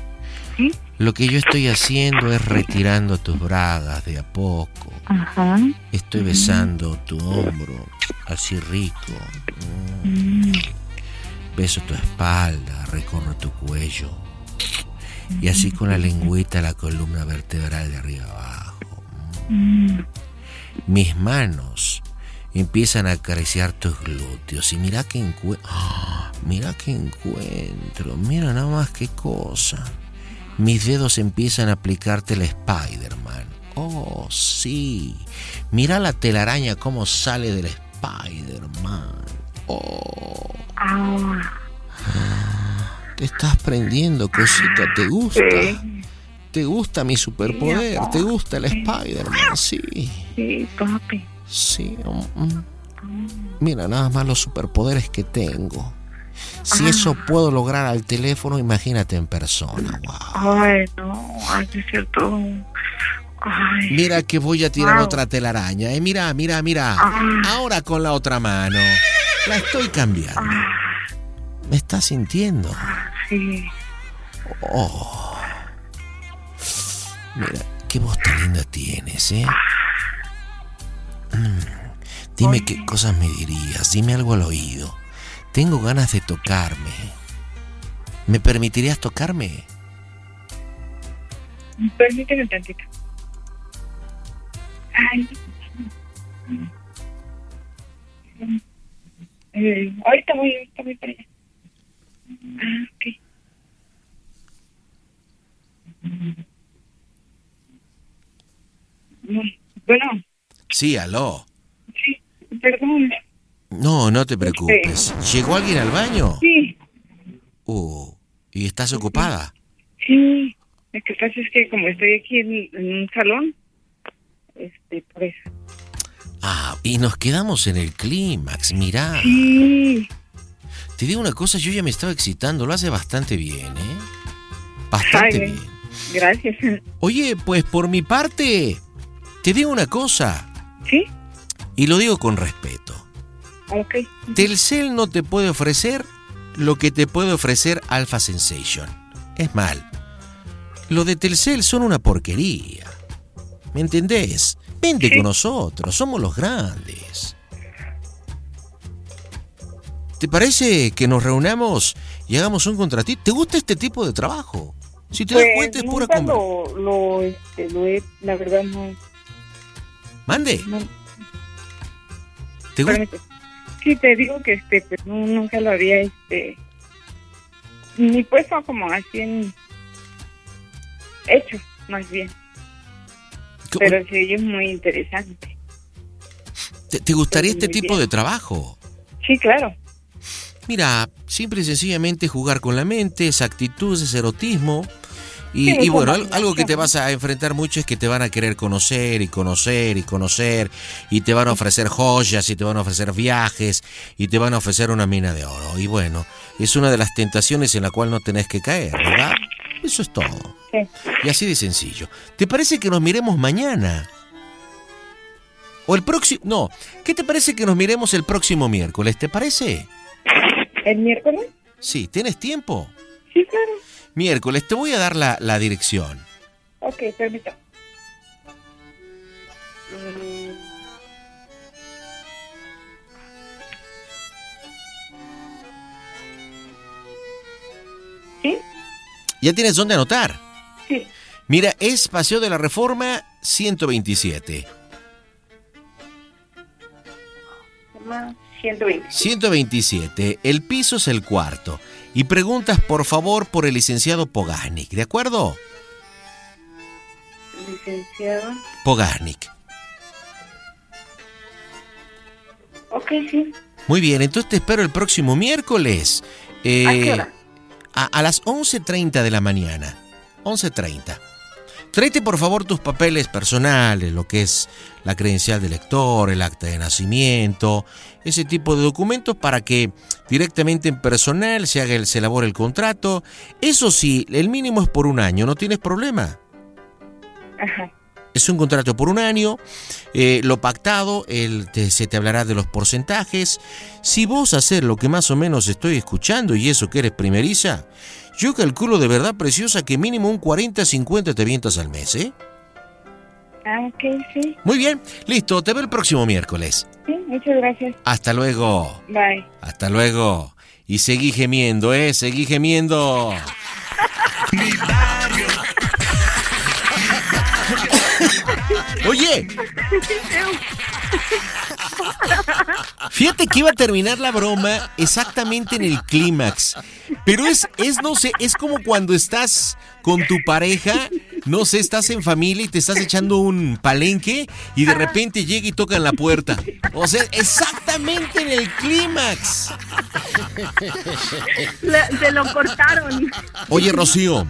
Lo que yo estoy haciendo es retirando tus bragas de a poco. Ajá. Estoy besando tu hombro, así rico. Mm. Beso tu espalda, recorro tu cuello. Y así con la lengüita la columna vertebral de arriba abajo. Mm. Mis manos empiezan a acariciar tus glúteos. Y mira que encuentro. Mira que encuentro. Mira nada más qué cosa. Mis dedos empiezan a aplicarte el Spider-Man. Oh, sí. Mira la telaraña cómo sale del Spider-Man. Oh. Te estás prendiendo, cosita. ¿Te gusta? ¿Te gusta mi superpoder? ¿Te gusta el Spider-Man? Sí. Sí, papi. Sí. mm, mm. Mira nada más los superpoderes que tengo. Si Ah. eso puedo lograr al teléfono, imagínate en persona. Wow. Ay, no, ay, es cierto. Ay. Mira que voy a tirar Wow. otra telaraña. Eh, mira, mira, mira. Ah. Ahora con la otra mano. La estoy cambiando. ¿Me estás sintiendo? Sí. Oh. Mira, qué voz tan linda tienes, ¿eh? Mm. Dime qué cosas me dirías. Dime algo al oído. Tengo ganas de tocarme. ¿Me permitirías tocarme? Permíteme tantito. Ay. Eh, ahorita voy, ahorita voy para allá. Ah, ok. Bueno, Sí, aló. perdón. No, no te preocupes. ¿Llegó alguien al baño? Sí, Uh, ¿y estás ocupada? sí. Lo que pasa es que como estoy aquí en, en un salón, este, por eso. Ah, y nos quedamos en el clímax, mirá. Sí. Te digo una cosa, yo ya me estaba excitando, lo hace bastante bien, ¿eh? Bastante Ay, bien. Gracias. Oye, pues por mi parte, te digo una cosa. ¿Sí? Y lo digo con respeto. Telcel no te puede ofrecer lo que te puede ofrecer Alpha Sensation. Es mal. Lo de Telcel son una porquería. ¿Me entendés? Vente con nosotros, somos los grandes. ¿Te parece que nos reunamos y hagamos un contratito? ¿Te gusta este tipo de trabajo? Si te das Pues, cuenta es pura lo, lo, este, lo he, la verdad no. Mande. no ¿Te gusta? Sí, te digo que este, pues nunca lo había, este, ni puesto como así en, hecho, más bien. Pero sí, es muy interesante. ¿Te, te gustaría este tipo bien. de trabajo? Sí, claro. Mira, simple y sencillamente jugar con la mente, esa actitud, ese erotismo. Y, Sí, y bueno, al- algo que te vas a enfrentar mucho es que te van a querer conocer y conocer y conocer y te van a ofrecer joyas y te van a ofrecer viajes y te van a ofrecer una mina de oro. Y bueno, es una de las tentaciones en la cual no tenés que caer, ¿verdad? Eso es todo. Sí. Y así de sencillo. ¿Te parece que nos miremos mañana? O el próximo... No, ¿qué te parece que nos miremos el próximo miércoles? ¿Te parece? ¿El miércoles? Sí, ¿tienes tiempo? Sí, claro. Miércoles, te voy a dar la, la dirección. Ok, permítame. Mm. ¿Sí? ¿Ya tienes dónde anotar? Sí. Mira, es Paseo de la Reforma 127. Toma 120. 127. El piso es el cuarto. Y preguntas por favor por el licenciado Pogasnik, ¿de acuerdo? Licenciado. Pogasnik. Ok, sí. Muy bien, entonces te espero el próximo miércoles. Eh, ¿A qué hora? A, a las 11.30 de la mañana. 11.30. Tráete por favor tus papeles personales, lo que es la credencial de lector, el acta de nacimiento, ese tipo de documentos para que directamente en personal se haga el, se elabore el contrato. Eso sí, el mínimo es por un año, no tienes problema. Ajá. Es un contrato por un año, eh, lo pactado, el, te- se te hablará de los porcentajes. Si vos hacer lo que más o menos estoy escuchando y eso que eres primeriza, yo calculo de verdad preciosa que mínimo un 40-50 te vientas al mes, ¿eh? Ah, ok, sí. Muy bien, listo, te veo el próximo miércoles. Sí, muchas gracias. Hasta luego, Bye. hasta luego. Y seguí gemiendo, ¿eh? Seguí gemiendo. Oye, Fíjate que iba a terminar la broma exactamente en el clímax. Pero es, es, no sé, es como cuando estás con tu pareja, no sé, estás en familia y te estás echando un palenque y de repente llega y tocan la puerta. O sea, exactamente en el clímax. Se lo cortaron. Oye, Rocío,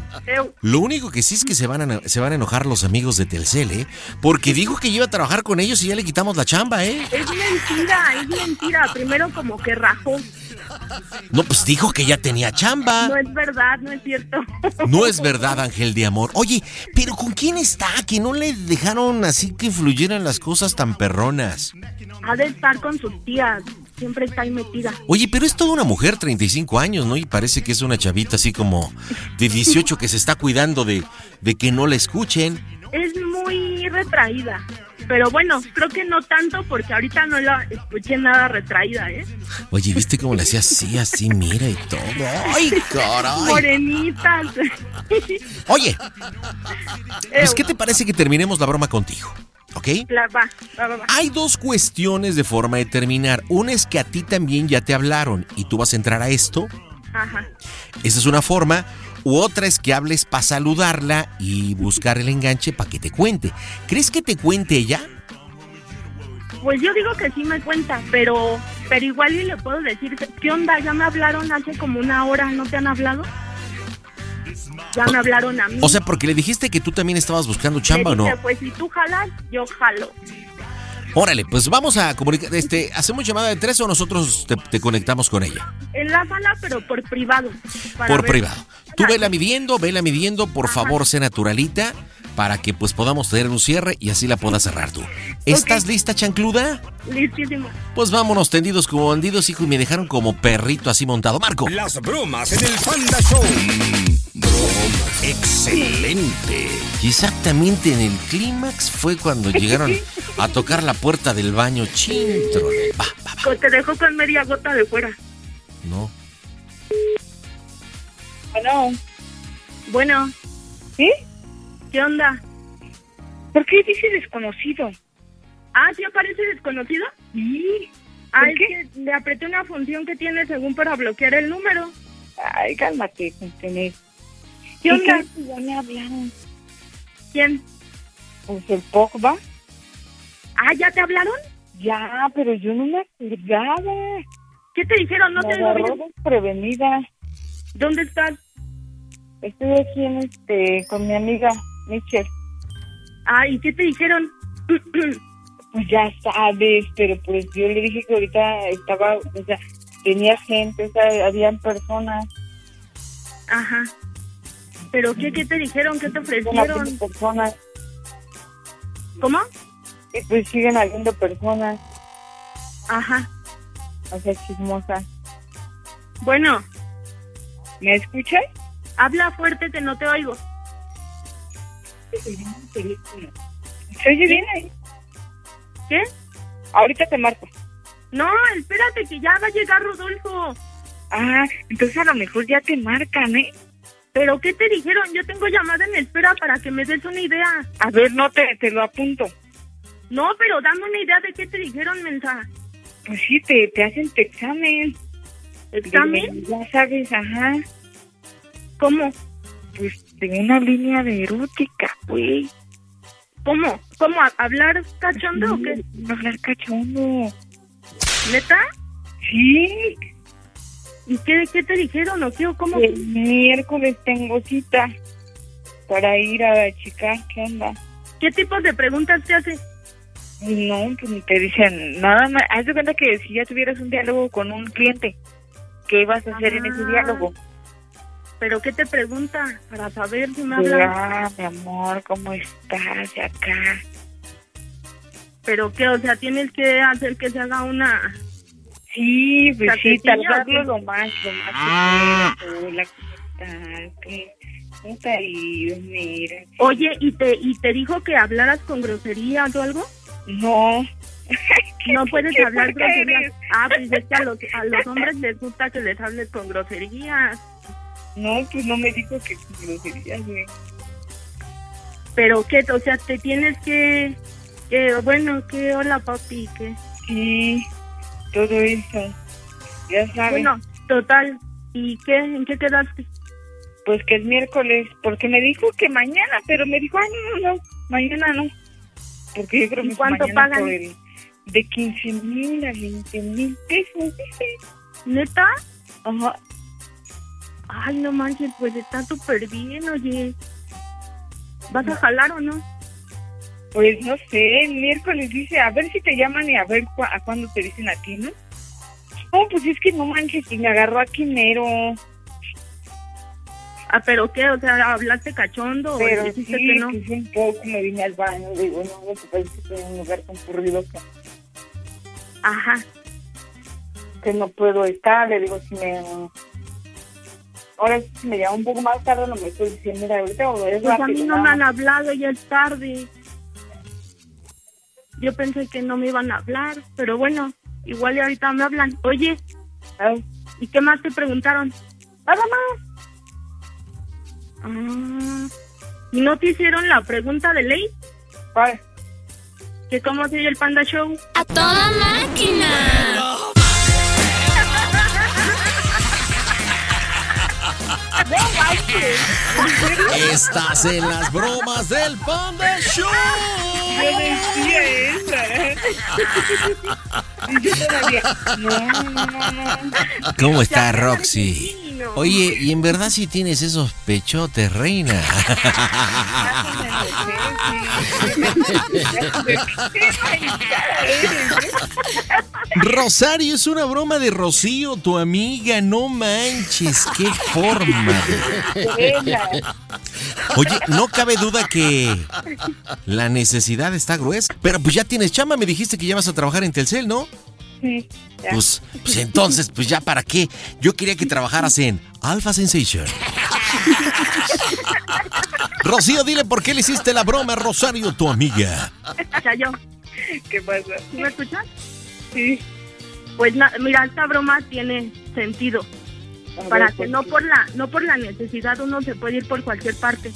lo único que sí es que se van, a, se van a enojar los amigos de Telcel, ¿eh? Porque dijo que iba a trabajar con ellos y ya le quitamos la chamba, ¿eh? Es mentira, es mentira. Primero como que rajó. No, pues dijo que ya tenía chamba. No es verdad, no es cierto. No es verdad, Ángel de Amor. Oye, pero ¿con quién está? Que no le dejaron así que fluyeran las cosas tan perronas. Ha de estar con sus tías. Siempre está ahí metida. Oye, pero es toda una mujer, 35 años, ¿no? Y parece que es una chavita así como de 18 que se está cuidando de, de que no la escuchen. Es muy retraída. Pero bueno, creo que no tanto porque ahorita no la escuché nada retraída, ¿eh? Oye, ¿viste cómo le hacía así, así, mira y todo? ¡Ay, caray! Morenitas. Oye, pues ¿qué te parece que terminemos la broma contigo? ¿Ok? La- va, va, va, va. Hay dos cuestiones de forma de terminar. Una es que a ti también ya te hablaron y tú vas a entrar a esto. Ajá. Esa es una forma. U otra es que hables para saludarla y buscar el enganche para que te cuente. ¿Crees que te cuente ella? Pues yo digo que sí me cuenta, pero pero igual y le puedo decir, ¿qué onda? Ya me hablaron hace como una hora, ¿no te han hablado? Ya me hablaron a mí. O sea, porque le dijiste que tú también estabas buscando chamba o no. Pues si tú jalas, yo jalo. Órale, pues vamos a comunicar. Este, ¿Hacemos llamada de tres o nosotros te, te conectamos con ella? En la sala, pero por privado. Por ver- privado. Tú vela midiendo, vela midiendo, por favor, sé naturalita, para que pues podamos tener un cierre y así la puedas cerrar tú. ¿Estás lista, chancluda? Listísimo. Pues vámonos tendidos como bandidos, hijo, y me dejaron como perrito así montado. Marco. Las bromas en el Panda Show. Excelente. Y exactamente en el clímax fue cuando llegaron a tocar la puerta del baño. Chintro. Va, Co- Te dejo con media gota de fuera. no. Bueno. Bueno. ¿Sí? ¿Qué onda? ¿Por qué dice desconocido? Ah, ¿sí aparece desconocido? Sí. Ah, ¿Por es qué? que le apreté una función que tiene según para bloquear el número. Ay, cálmate, Centenel. ¿Qué ¿Y onda? qué? Ya me hablaron. ¿Quién? Pues el Pogba. Ah, ¿ya te hablaron? Ya, pero yo no me acordaba. ¿Qué te dijeron? No me te lo agarró desprevenida. ¿Dónde estás? Estoy aquí en este, con mi amiga Michelle. Ah, ¿y qué te dijeron? Pues ya sabes, pero pues yo le dije que ahorita estaba, o sea, tenía gente, o sea, habían personas. Ajá. ¿Pero qué, qué te dijeron? ¿Qué te ofrecieron? personas. ¿Cómo? Y pues siguen habiendo personas, Ajá. o sea, chismosas. Bueno, ¿Me escuchas? habla fuerte que no te oigo. ¿Se oye bien ahí? ¿Qué? Ahorita te marco. No, espérate que ya va a llegar Rodolfo. Ah, entonces a lo mejor ya te marcan, ¿eh? ¿Pero qué te dijeron? Yo tengo llamada en espera para que me des una idea. A ver, no te, te lo apunto. No, pero dame una idea de qué te dijeron, mensa. Pues sí, te, te hacen tu examen. ¿Examen? Ya sabes, ajá. ¿Cómo? Pues de una línea de erótica, güey. ¿Cómo? ¿Cómo? ¿A- ¿Hablar cachondo o qué? Hablar cachondo. ¿Neta? Sí. ¿Y qué, qué te dijeron o qué o cómo? El miércoles tengo cita para ir a checar qué onda. ¿Qué tipos de preguntas te hace? No, pues te dicen nada más. Haz de cuenta que si ya tuvieras un diálogo con un cliente, ¿qué ibas a hacer en ese Ah. diálogo? ¿Pero qué te pregunta? Para saber si me hablan. Ya, mi amor, ¿cómo estás de acá? ¿Pero qué? O sea, tienes que hacer que se haga una... Sí, pues sí, ¿Tarjetilla o tardarlo qué? lo más, lo más que puedas. Hola, ¿cómo estás? Mira. Oye, ¿y te, ¿y te dijo que hablaras con groserías o algo? No. No puedes qué hablar groserías. eres. Ah, pues es que a los, a los hombres les gusta que les hables con groserías. No, pues no me dijo que con groserías, güey. Pero qué, o sea, te tienes que... que bueno, que hola papi, que... Sí, todo eso. Ya sabes. Bueno, total. ¿Y qué? ¿En qué quedaste? Pues que es miércoles, porque me dijo que mañana, pero me dijo, ay, no, no, no, mañana no. Porque yo creo ¿Y que cuánto mañana pagan? por el- de 15 mil a 20 mil pesos, dice. ¿Neta? Ajá. Ay, no manches, pues está súper bien, oye. ¿Vas a jalar o no? Pues no sé, el miércoles dice, a ver si te llaman y a ver cu- a cuándo te dicen a ti, ¿no? No, pues es que no manches, y me agarró aquí mero. Ah, pero qué, o sea, hablaste cachondo Pero o sí, dijiste que no. que sí, un poco me vine al baño. Digo, no, que pasa es que estoy en un lugar concurrido que, Ajá. que no puedo estar. Le digo, si me. Ahora si me llama un poco más tarde, no me estoy diciendo, mira, ahorita o es Pues a mí no nada me han hablado, ya es tarde. Yo pensé que no me iban a hablar, pero bueno, igual y ahorita me hablan. Oye, ¿y qué más te preguntaron? Nada más. Ah, ¿Y no te hicieron la pregunta de ley? ¿Cuál? ¿Que cómo se oye el Panda Show? ¡A toda máquina! Estás en las bromas del Panda Show. Yo decía esa. Y yo todavía. No, no, no, no. ¿Cómo está Roxy? Oye, y en verdad si tienes esos pechotes, reina. Rosario, es una broma de Rocío, tu amiga, no manches, qué forma. Oye, no cabe duda que la necesidad está gruesa. Pero pues ya tienes chama, me dijiste que ya vas a trabajar en Telcel, ¿no? Sí, ya. Pues, pues entonces, pues ya para qué. Yo quería que trabajaras en Alpha Sensation. Rocío, dile por qué le hiciste la broma a Rosario, tu amiga. Ya yo. ¿Qué pasa? ¿Sí me escuchas? Sí. Pues na- mira, esta broma tiene sentido. Para ver, que pues, no por la no por la necesidad uno se puede ir por cualquier parte.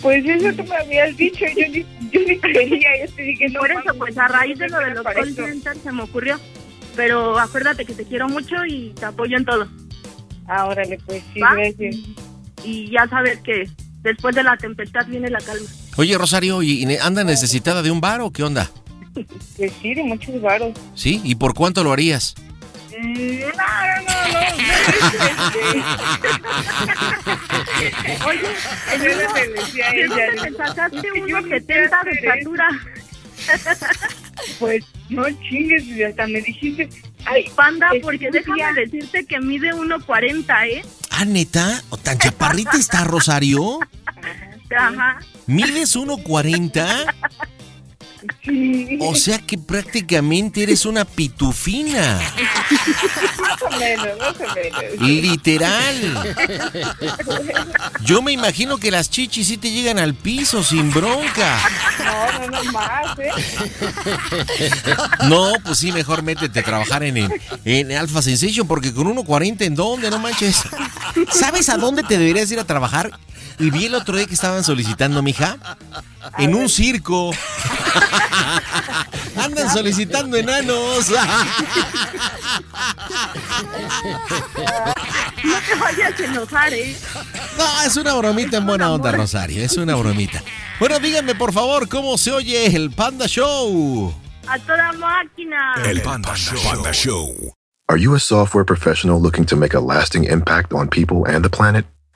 Pues eso tú me habías dicho, yo ni, yo ni creía, yo te dije, no. Por eso, pues a raíz de lo de los call centers se me ocurrió. Pero acuérdate que te quiero mucho y te apoyo en todo. Ah, órale, pues sí, ¿Va? gracias. Y ya sabes que después de la tempestad viene la calma. Oye, Rosario, ¿y anda necesitada de un bar o qué onda? Pues sí, de muchos varos. ¿Sí? ¿Y por cuánto lo harías? Mm, No, no, no, Oye, Yo le decía a ¿de ella, dónde te sacaste yo 1.70 de estatura? Pues no chingues, y hasta me dijiste. Ay, panda, porque que déjame decirte que mide 1.40, ¿eh? Ah, neta, ¿O tan chaparrita está Rosario. Ajá. ¿Mides 1.40? Sí. O sea que prácticamente eres una pitufina. Más o menos, más o menos. Literal. Yo me imagino que las chichis sí te llegan al piso sin bronca. No, no, no más, ¿eh? No, pues sí, mejor métete a trabajar en, en, en Alpha Sensation porque con 1.40 en dónde, no manches. ¿Sabes a dónde te deberías ir a trabajar? Y vi el otro día que estaban solicitando, mija. En un circo. Andan solicitando enanos. No te vayas a enojar, ¿eh? No, es una bromita en buena onda, Rosario. Es una bromita. Bueno, díganme por favor cómo se oye el Panda Show. A toda máquina. Panda Show. Are you a software professional looking to make a lasting impact on people and the planet?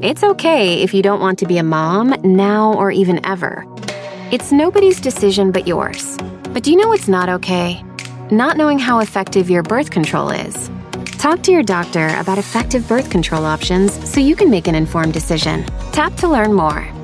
It's okay if you don't want to be a mom now or even ever. It's nobody's decision but yours. But do you know what's not okay? Not knowing how effective your birth control is. Talk to your doctor about effective birth control options so you can make an informed decision. Tap to learn more.